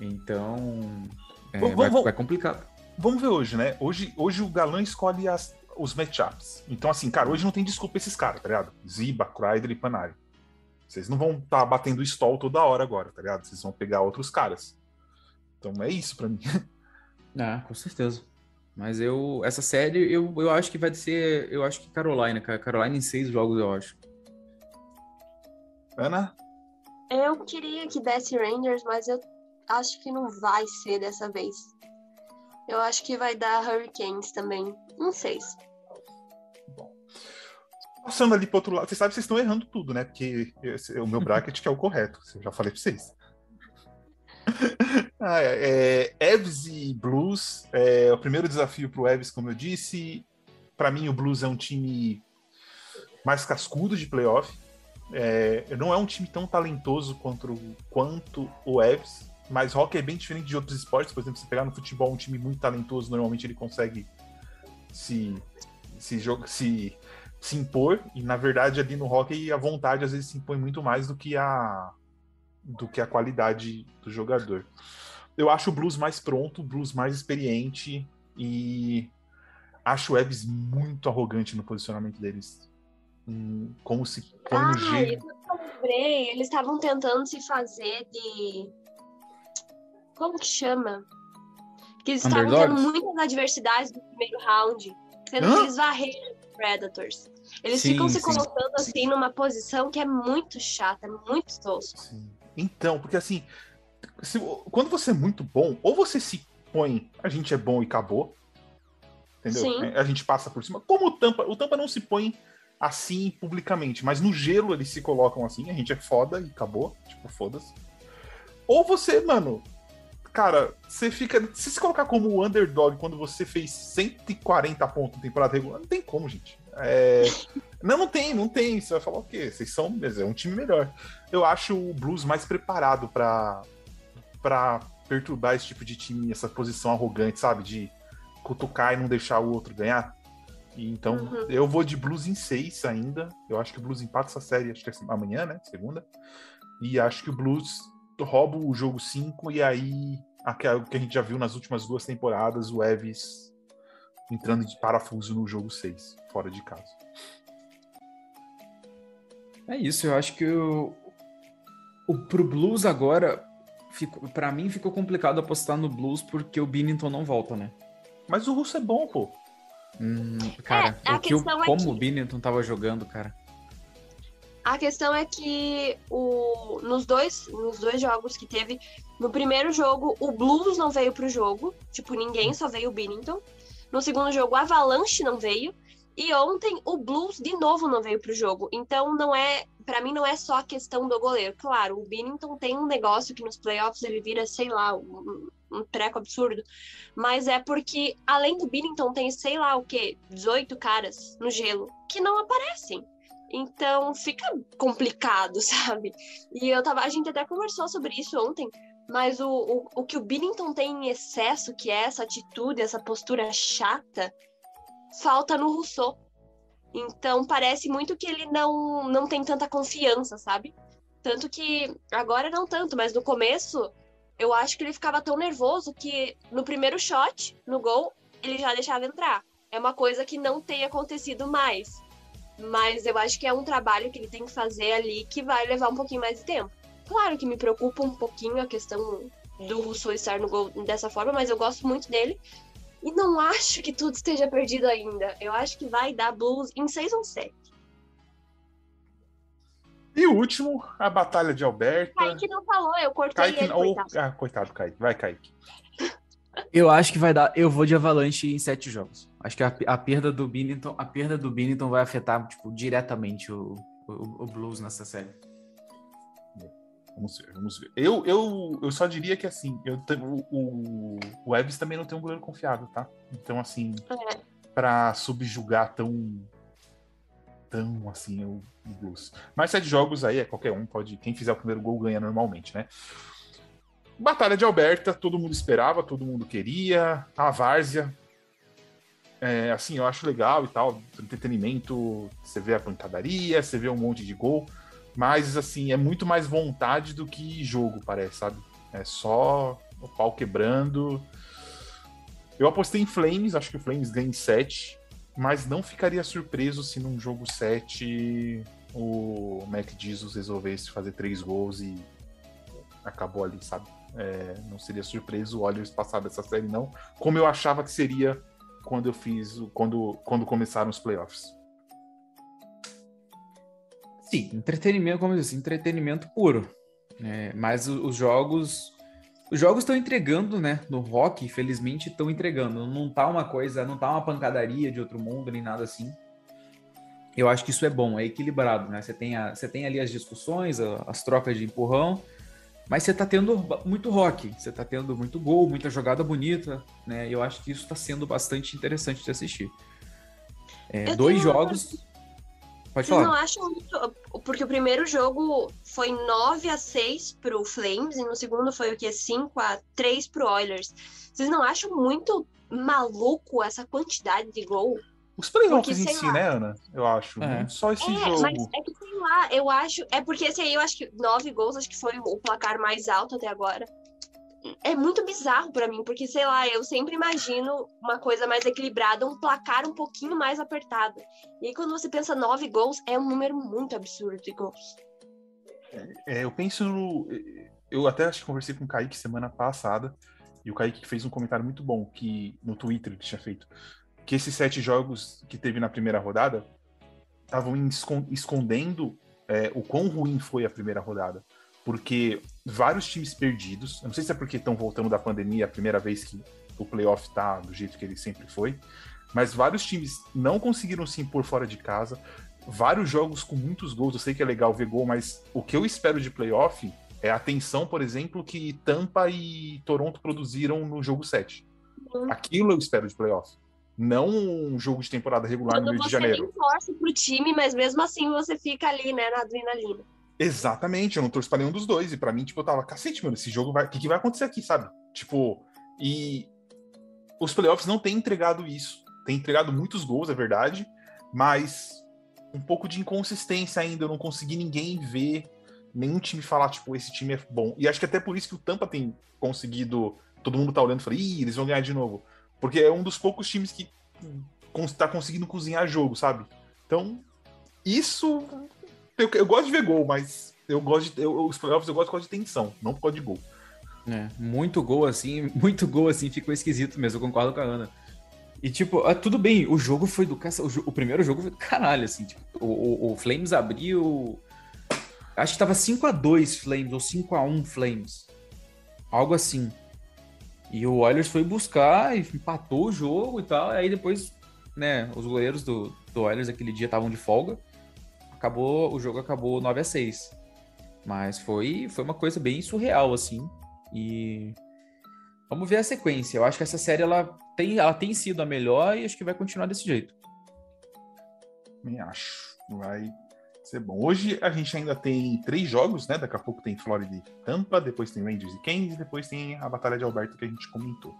Então, é, vamos, vai, vamos, vai complicado. Vamos ver hoje, né? Hoje, hoje o Galã escolhe as, os matchups. Então, assim, cara, hoje não tem desculpa esses caras, tá ligado? Ziba, Kreider e Panarin. Vocês não vão estar tá batendo stall toda hora agora, tá ligado? Vocês vão pegar outros caras. Então é isso para mim. Ah, com certeza. Mas eu, essa série, eu, eu acho que vai ser, eu acho que Carolina, cara. Carolina em seis jogos, eu acho. Ana? Eu queria que desse Rangers, mas eu acho que não vai ser dessa vez. Eu acho que vai dar Hurricanes também. Não sei. Passando ali pro outro lado, vocês sabem que vocês estão errando tudo, né? Porque esse, o meu bracket que é o correto. Eu já falei pra vocês. ah, é, é, Evs e Blues. É, o primeiro desafio para o Evs, como eu disse. Para mim, o Blues é um time mais cascudo de playoff. É, não é um time tão talentoso quanto, quanto o Evs, mas hockey é bem diferente de outros esportes. Por exemplo, se pegar no futebol um time muito talentoso, normalmente ele consegue se, se, se, se impor. E na verdade, ali no hockey, a vontade às vezes se impõe muito mais do que a, do que a qualidade do jogador. Eu acho o Blues mais pronto, o Blues mais experiente e acho o Evs muito arrogante no posicionamento deles. Hum, como se põe ah, no jeito. Eu lembrei, eles estavam tentando se fazer de. Como que chama? Que eles estavam tendo muitas adversidades no primeiro round, sendo Hã? que eles varreram os Predators. Eles sim, ficam se sim, colocando sim. assim numa posição que é muito chata, muito tosco. Então, porque assim, se, quando você é muito bom, ou você se põe, a gente é bom e acabou. Entendeu? Sim. A gente passa por cima. Como o Tampa, o Tampa não se põe assim publicamente, mas no gelo eles se colocam assim, a gente é foda e acabou, tipo, foda-se. Ou você, mano, cara, você fica. Se se colocar como underdog quando você fez 140 pontos na temporada regular, não tem como, gente. É... Não, não tem, não tem. Você vai falar o quê? Vocês são. É um time melhor. Eu acho o Blues mais preparado para para perturbar esse tipo de time, essa posição arrogante, sabe? De cutucar e não deixar o outro ganhar. E então, uhum. eu vou de Blues em 6 ainda. Eu acho que o Blues empata essa série, acho que é amanhã, né? Segunda. E acho que o Blues rouba o jogo 5 e aí aquilo que a gente já viu nas últimas duas temporadas, o Eves entrando de parafuso no jogo 6, fora de casa. É isso, eu acho que o, o pro Blues agora, para mim ficou complicado apostar no Blues porque o Binnington não volta, né? Mas o Russo é bom, pô. Hum, cara, é, o que eu, é como que... o Binnington tava jogando, cara. A questão é que o, nos, dois, nos dois jogos que teve, no primeiro jogo, o Blues não veio pro jogo. Tipo, ninguém, só veio o Binnington. No segundo jogo, o Avalanche não veio. E ontem, o Blues de novo não veio pro jogo. Então, não é. para mim, não é só a questão do goleiro. Claro, o Binnington tem um negócio que nos playoffs ele vira, sei lá, um, um treco absurdo. Mas é porque, além do Binnington, tem, sei lá o quê, 18 caras no gelo que não aparecem. Então fica complicado, sabe? E eu tava. A gente até conversou sobre isso ontem, mas o, o, o que o Billington tem em excesso, que é essa atitude, essa postura chata, falta no Rousseau. Então parece muito que ele não, não tem tanta confiança, sabe? Tanto que agora não tanto, mas no começo eu acho que ele ficava tão nervoso que no primeiro shot, no gol, ele já deixava entrar. É uma coisa que não tem acontecido mais. Mas eu acho que é um trabalho que ele tem que fazer ali que vai levar um pouquinho mais de tempo. Claro que me preocupa um pouquinho a questão do Russo estar no gol dessa forma, mas eu gosto muito dele. E não acho que tudo esteja perdido ainda. Eu acho que vai dar Blues em 6 ou 7. E o último, a Batalha de Alberta. Kaique não falou, eu cortei Kaique, ele, ou... coitado. Ah, coitado, Kaique. Vai, Kaique. Eu acho que vai dar. Eu vou de Avalanche em sete jogos. Acho que a, a perda do Binnington, a perda do Binnington vai afetar tipo, diretamente o, o, o, Blues nessa série. Vamos ver, vamos ver. Eu, eu, eu só diria que assim, eu o, o Eves também não tem um goleiro confiável, tá? Então, assim, é. para subjugar tão tão assim o, o Blues. Mas sete jogos aí é qualquer um, pode. Quem fizer o primeiro gol ganha normalmente, né? Batalha de Alberta, todo mundo esperava, todo mundo queria. A Várzea. É, assim, eu acho legal e tal. Entretenimento, você vê a pancadaria, você vê um monte de gol. Mas, assim, é muito mais vontade do que jogo, parece, sabe? É só o pau quebrando. Eu apostei em Flames, acho que o Flames ganha em 7. Mas não ficaria surpreso se num jogo 7 o Mac Jesus resolvesse fazer três gols e acabou ali, sabe? É, não seria surpreso o Oilers passar dessa série, não. Como eu achava que seria quando eu fiz, quando, quando começaram os playoffs. Sim, entretenimento, como eu disse, entretenimento puro. É, mas os jogos. Os jogos estão entregando, né? No rock, felizmente, estão entregando. Não tá uma coisa, não tá uma pancadaria de outro mundo, nem nada assim. Eu acho que isso é bom, é equilibrado, né? Você tem, a, você tem ali as discussões, as trocas de empurrão, mas você tá tendo muito rock, você tá tendo muito gol, muita jogada bonita, né? Eu acho que isso está sendo bastante interessante de assistir. É, dois jogos. Pode Vocês falar. não acham muito. Porque o primeiro jogo foi 9 a 6 pro Flames, e no segundo foi o quê? 5 a 3 pro Oilers. Vocês não acham muito maluco essa quantidade de gol? Os playoffs em si, lá. né, Ana? Eu acho. É. Só esse é, jogo. Mas é que sei lá, eu acho. É porque esse aí eu acho que nove gols, acho que foi o placar mais alto até agora. É muito bizarro para mim, porque sei lá, eu sempre imagino uma coisa mais equilibrada, um placar um pouquinho mais apertado. E aí, quando você pensa nove gols, é um número muito absurdo de gols. É, eu penso no. Eu até acho que conversei com o Kaique semana passada, e o Kaique fez um comentário muito bom que no Twitter que tinha feito que esses sete jogos que teve na primeira rodada estavam escondendo é, o quão ruim foi a primeira rodada. Porque vários times perdidos, eu não sei se é porque estão voltando da pandemia, a primeira vez que o playoff tá do jeito que ele sempre foi, mas vários times não conseguiram se impor fora de casa. vários jogos com muitos gols. Eu sei que é legal ver gol, mas o que eu espero de playoff é a tensão, por exemplo, que Tampa e Toronto produziram no jogo 7. Uhum. Aquilo eu espero de playoff. Não um jogo de temporada regular Quando no Rio de Janeiro. Você torce pro time, mas mesmo assim você fica ali, né, na adrenalina. Exatamente, eu não torço pra nenhum dos dois. E para mim, tipo, eu tava, cacete, mano, esse jogo vai. O que, que vai acontecer aqui, sabe? Tipo, e os playoffs não têm entregado isso. Tem entregado muitos gols, é verdade, mas um pouco de inconsistência ainda. Eu não consegui ninguém ver, nenhum time falar, tipo, esse time é bom. E acho que até por isso que o Tampa tem conseguido. Todo mundo tá olhando e fala, ih, eles vão ganhar de novo. Porque é um dos poucos times que tá conseguindo cozinhar jogo, sabe? Então, isso. Eu, eu gosto de ver gol, mas eu gosto de. Eu, os playoffs eu gosto, eu gosto de tensão, não por causa de gol. É, muito gol assim, muito gol assim, ficou esquisito mesmo, eu concordo com a Ana. E, tipo, ah, tudo bem, o jogo foi do. O, o, primeiro jogo foi do caralho, assim. Tipo, o, o, o, Flames abriu. Acho que tava 5 a 2 Flames, ou 5 a 1 Flames. Algo assim. E o Oilers foi buscar e empatou o jogo e tal. E aí depois, né, os goleiros do, do Oilers aquele dia estavam de folga. Acabou, o jogo acabou 9 a 6 Mas foi, foi uma coisa bem surreal, assim. E Vamos ver a sequência. Eu acho que essa série ela tem, ela tem sido a melhor e acho que vai continuar desse jeito. Me acho. Vai ser bom. Hoje a gente ainda tem três jogos, né? Daqui a pouco tem Florida e Tampa, depois tem Rangers e Kansas, e depois tem a Batalha de Alberto que a gente comentou.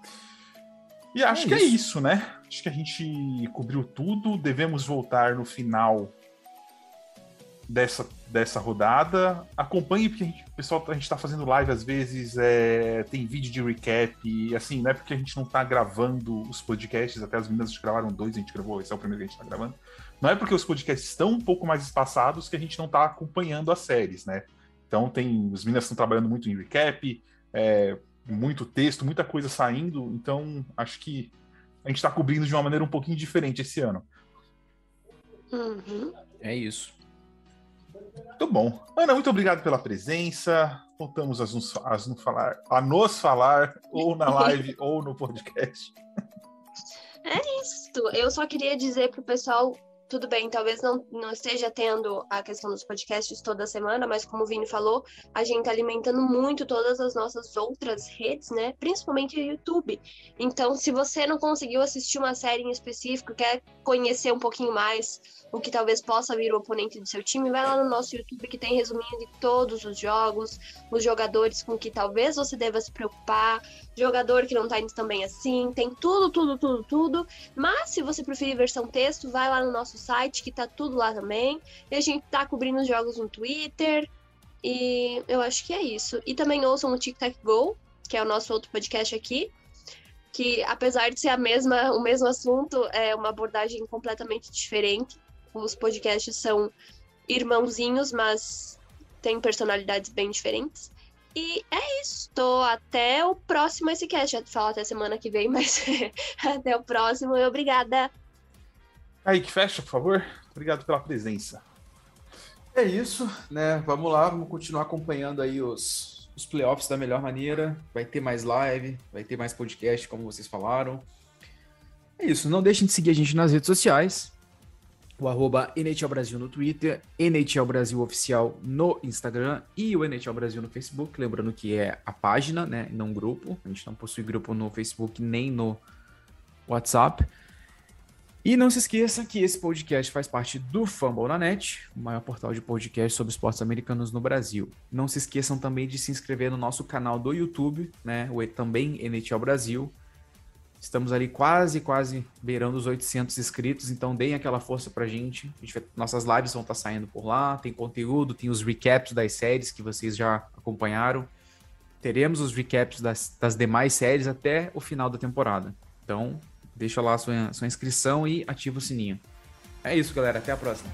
E acho é que é isso. é isso, né? Acho que a gente cobriu tudo. Devemos voltar no final dessa, dessa rodada. Acompanhe, porque a gente, pessoal, a gente tá fazendo live às vezes, é, tem vídeo de recap, e assim, não é porque a gente não tá gravando os podcasts, até as meninas gravaram dois, a gente gravou, esse é o primeiro que a gente tá gravando. Não é porque os podcasts estão um pouco mais espaçados que a gente não tá acompanhando as séries, né? Então tem. Os meninas estão trabalhando muito em recap, é, muito texto, muita coisa saindo, então acho que a gente tá cobrindo de uma maneira um pouquinho diferente esse ano. Uhum. É isso. Muito bom. Ana, muito obrigado pela presença. Voltamos a nos, a nos falar, a nos falar ou na live ou no podcast. É isso. Eu só queria dizer pro pessoal tudo bem, talvez não, não esteja tendo a questão dos podcasts toda semana, mas como o Vini falou, a gente está alimentando muito todas as nossas outras redes, né? Principalmente o YouTube. Então, se você não conseguiu assistir uma série em específico, quer conhecer um pouquinho mais o que talvez possa vir o oponente do seu time, vai lá no nosso YouTube que tem resuminho de todos os jogos, os jogadores com que talvez você deva se preocupar, jogador que não tá indo também assim, tem tudo, tudo, tudo, tudo. Mas se você preferir versão texto, vai lá no nosso site que tá tudo lá também. E a gente tá cobrindo os jogos no Twitter. E eu acho que é isso. E também ouçam o Tic Tac Go, que é o nosso outro podcast aqui que apesar de ser a mesma, o mesmo assunto, é uma abordagem completamente diferente os podcasts são irmãozinhos, mas têm personalidades bem diferentes. E é isso. Até o próximo esse cast. Já falar até semana que vem, mas até o próximo e obrigada. Aí, que fecha, por favor. Obrigado pela presença. É isso, né? Vamos lá, vamos continuar acompanhando aí os, os playoffs da melhor maneira. Vai ter mais live, vai ter mais podcast, como vocês falaram. É isso. Não deixem de seguir a gente nas redes sociais o arroba NHL Brasil no Twitter, NHL Brasil Oficial no Instagram e o NHL Brasil no Facebook. Lembrando que é a página, né? Não grupo. A gente não possui grupo no Facebook nem no WhatsApp. E não se esqueça que esse podcast faz parte do Fumble na Net, o maior portal de podcast sobre esportes americanos no Brasil. Não se esqueçam também de se inscrever no nosso canal do YouTube, né? O também NHL Brasil Estamos ali quase, quase beirando os 800 inscritos, então deem aquela força pra gente. A gente vai, nossas lives vão estar tá saindo por lá, tem conteúdo, tem os recaps das séries que vocês já acompanharam. Teremos os recaps das, das demais séries até o final da temporada. Então, deixa lá a sua, sua inscrição e ativa o sininho. É isso, galera. Até a próxima.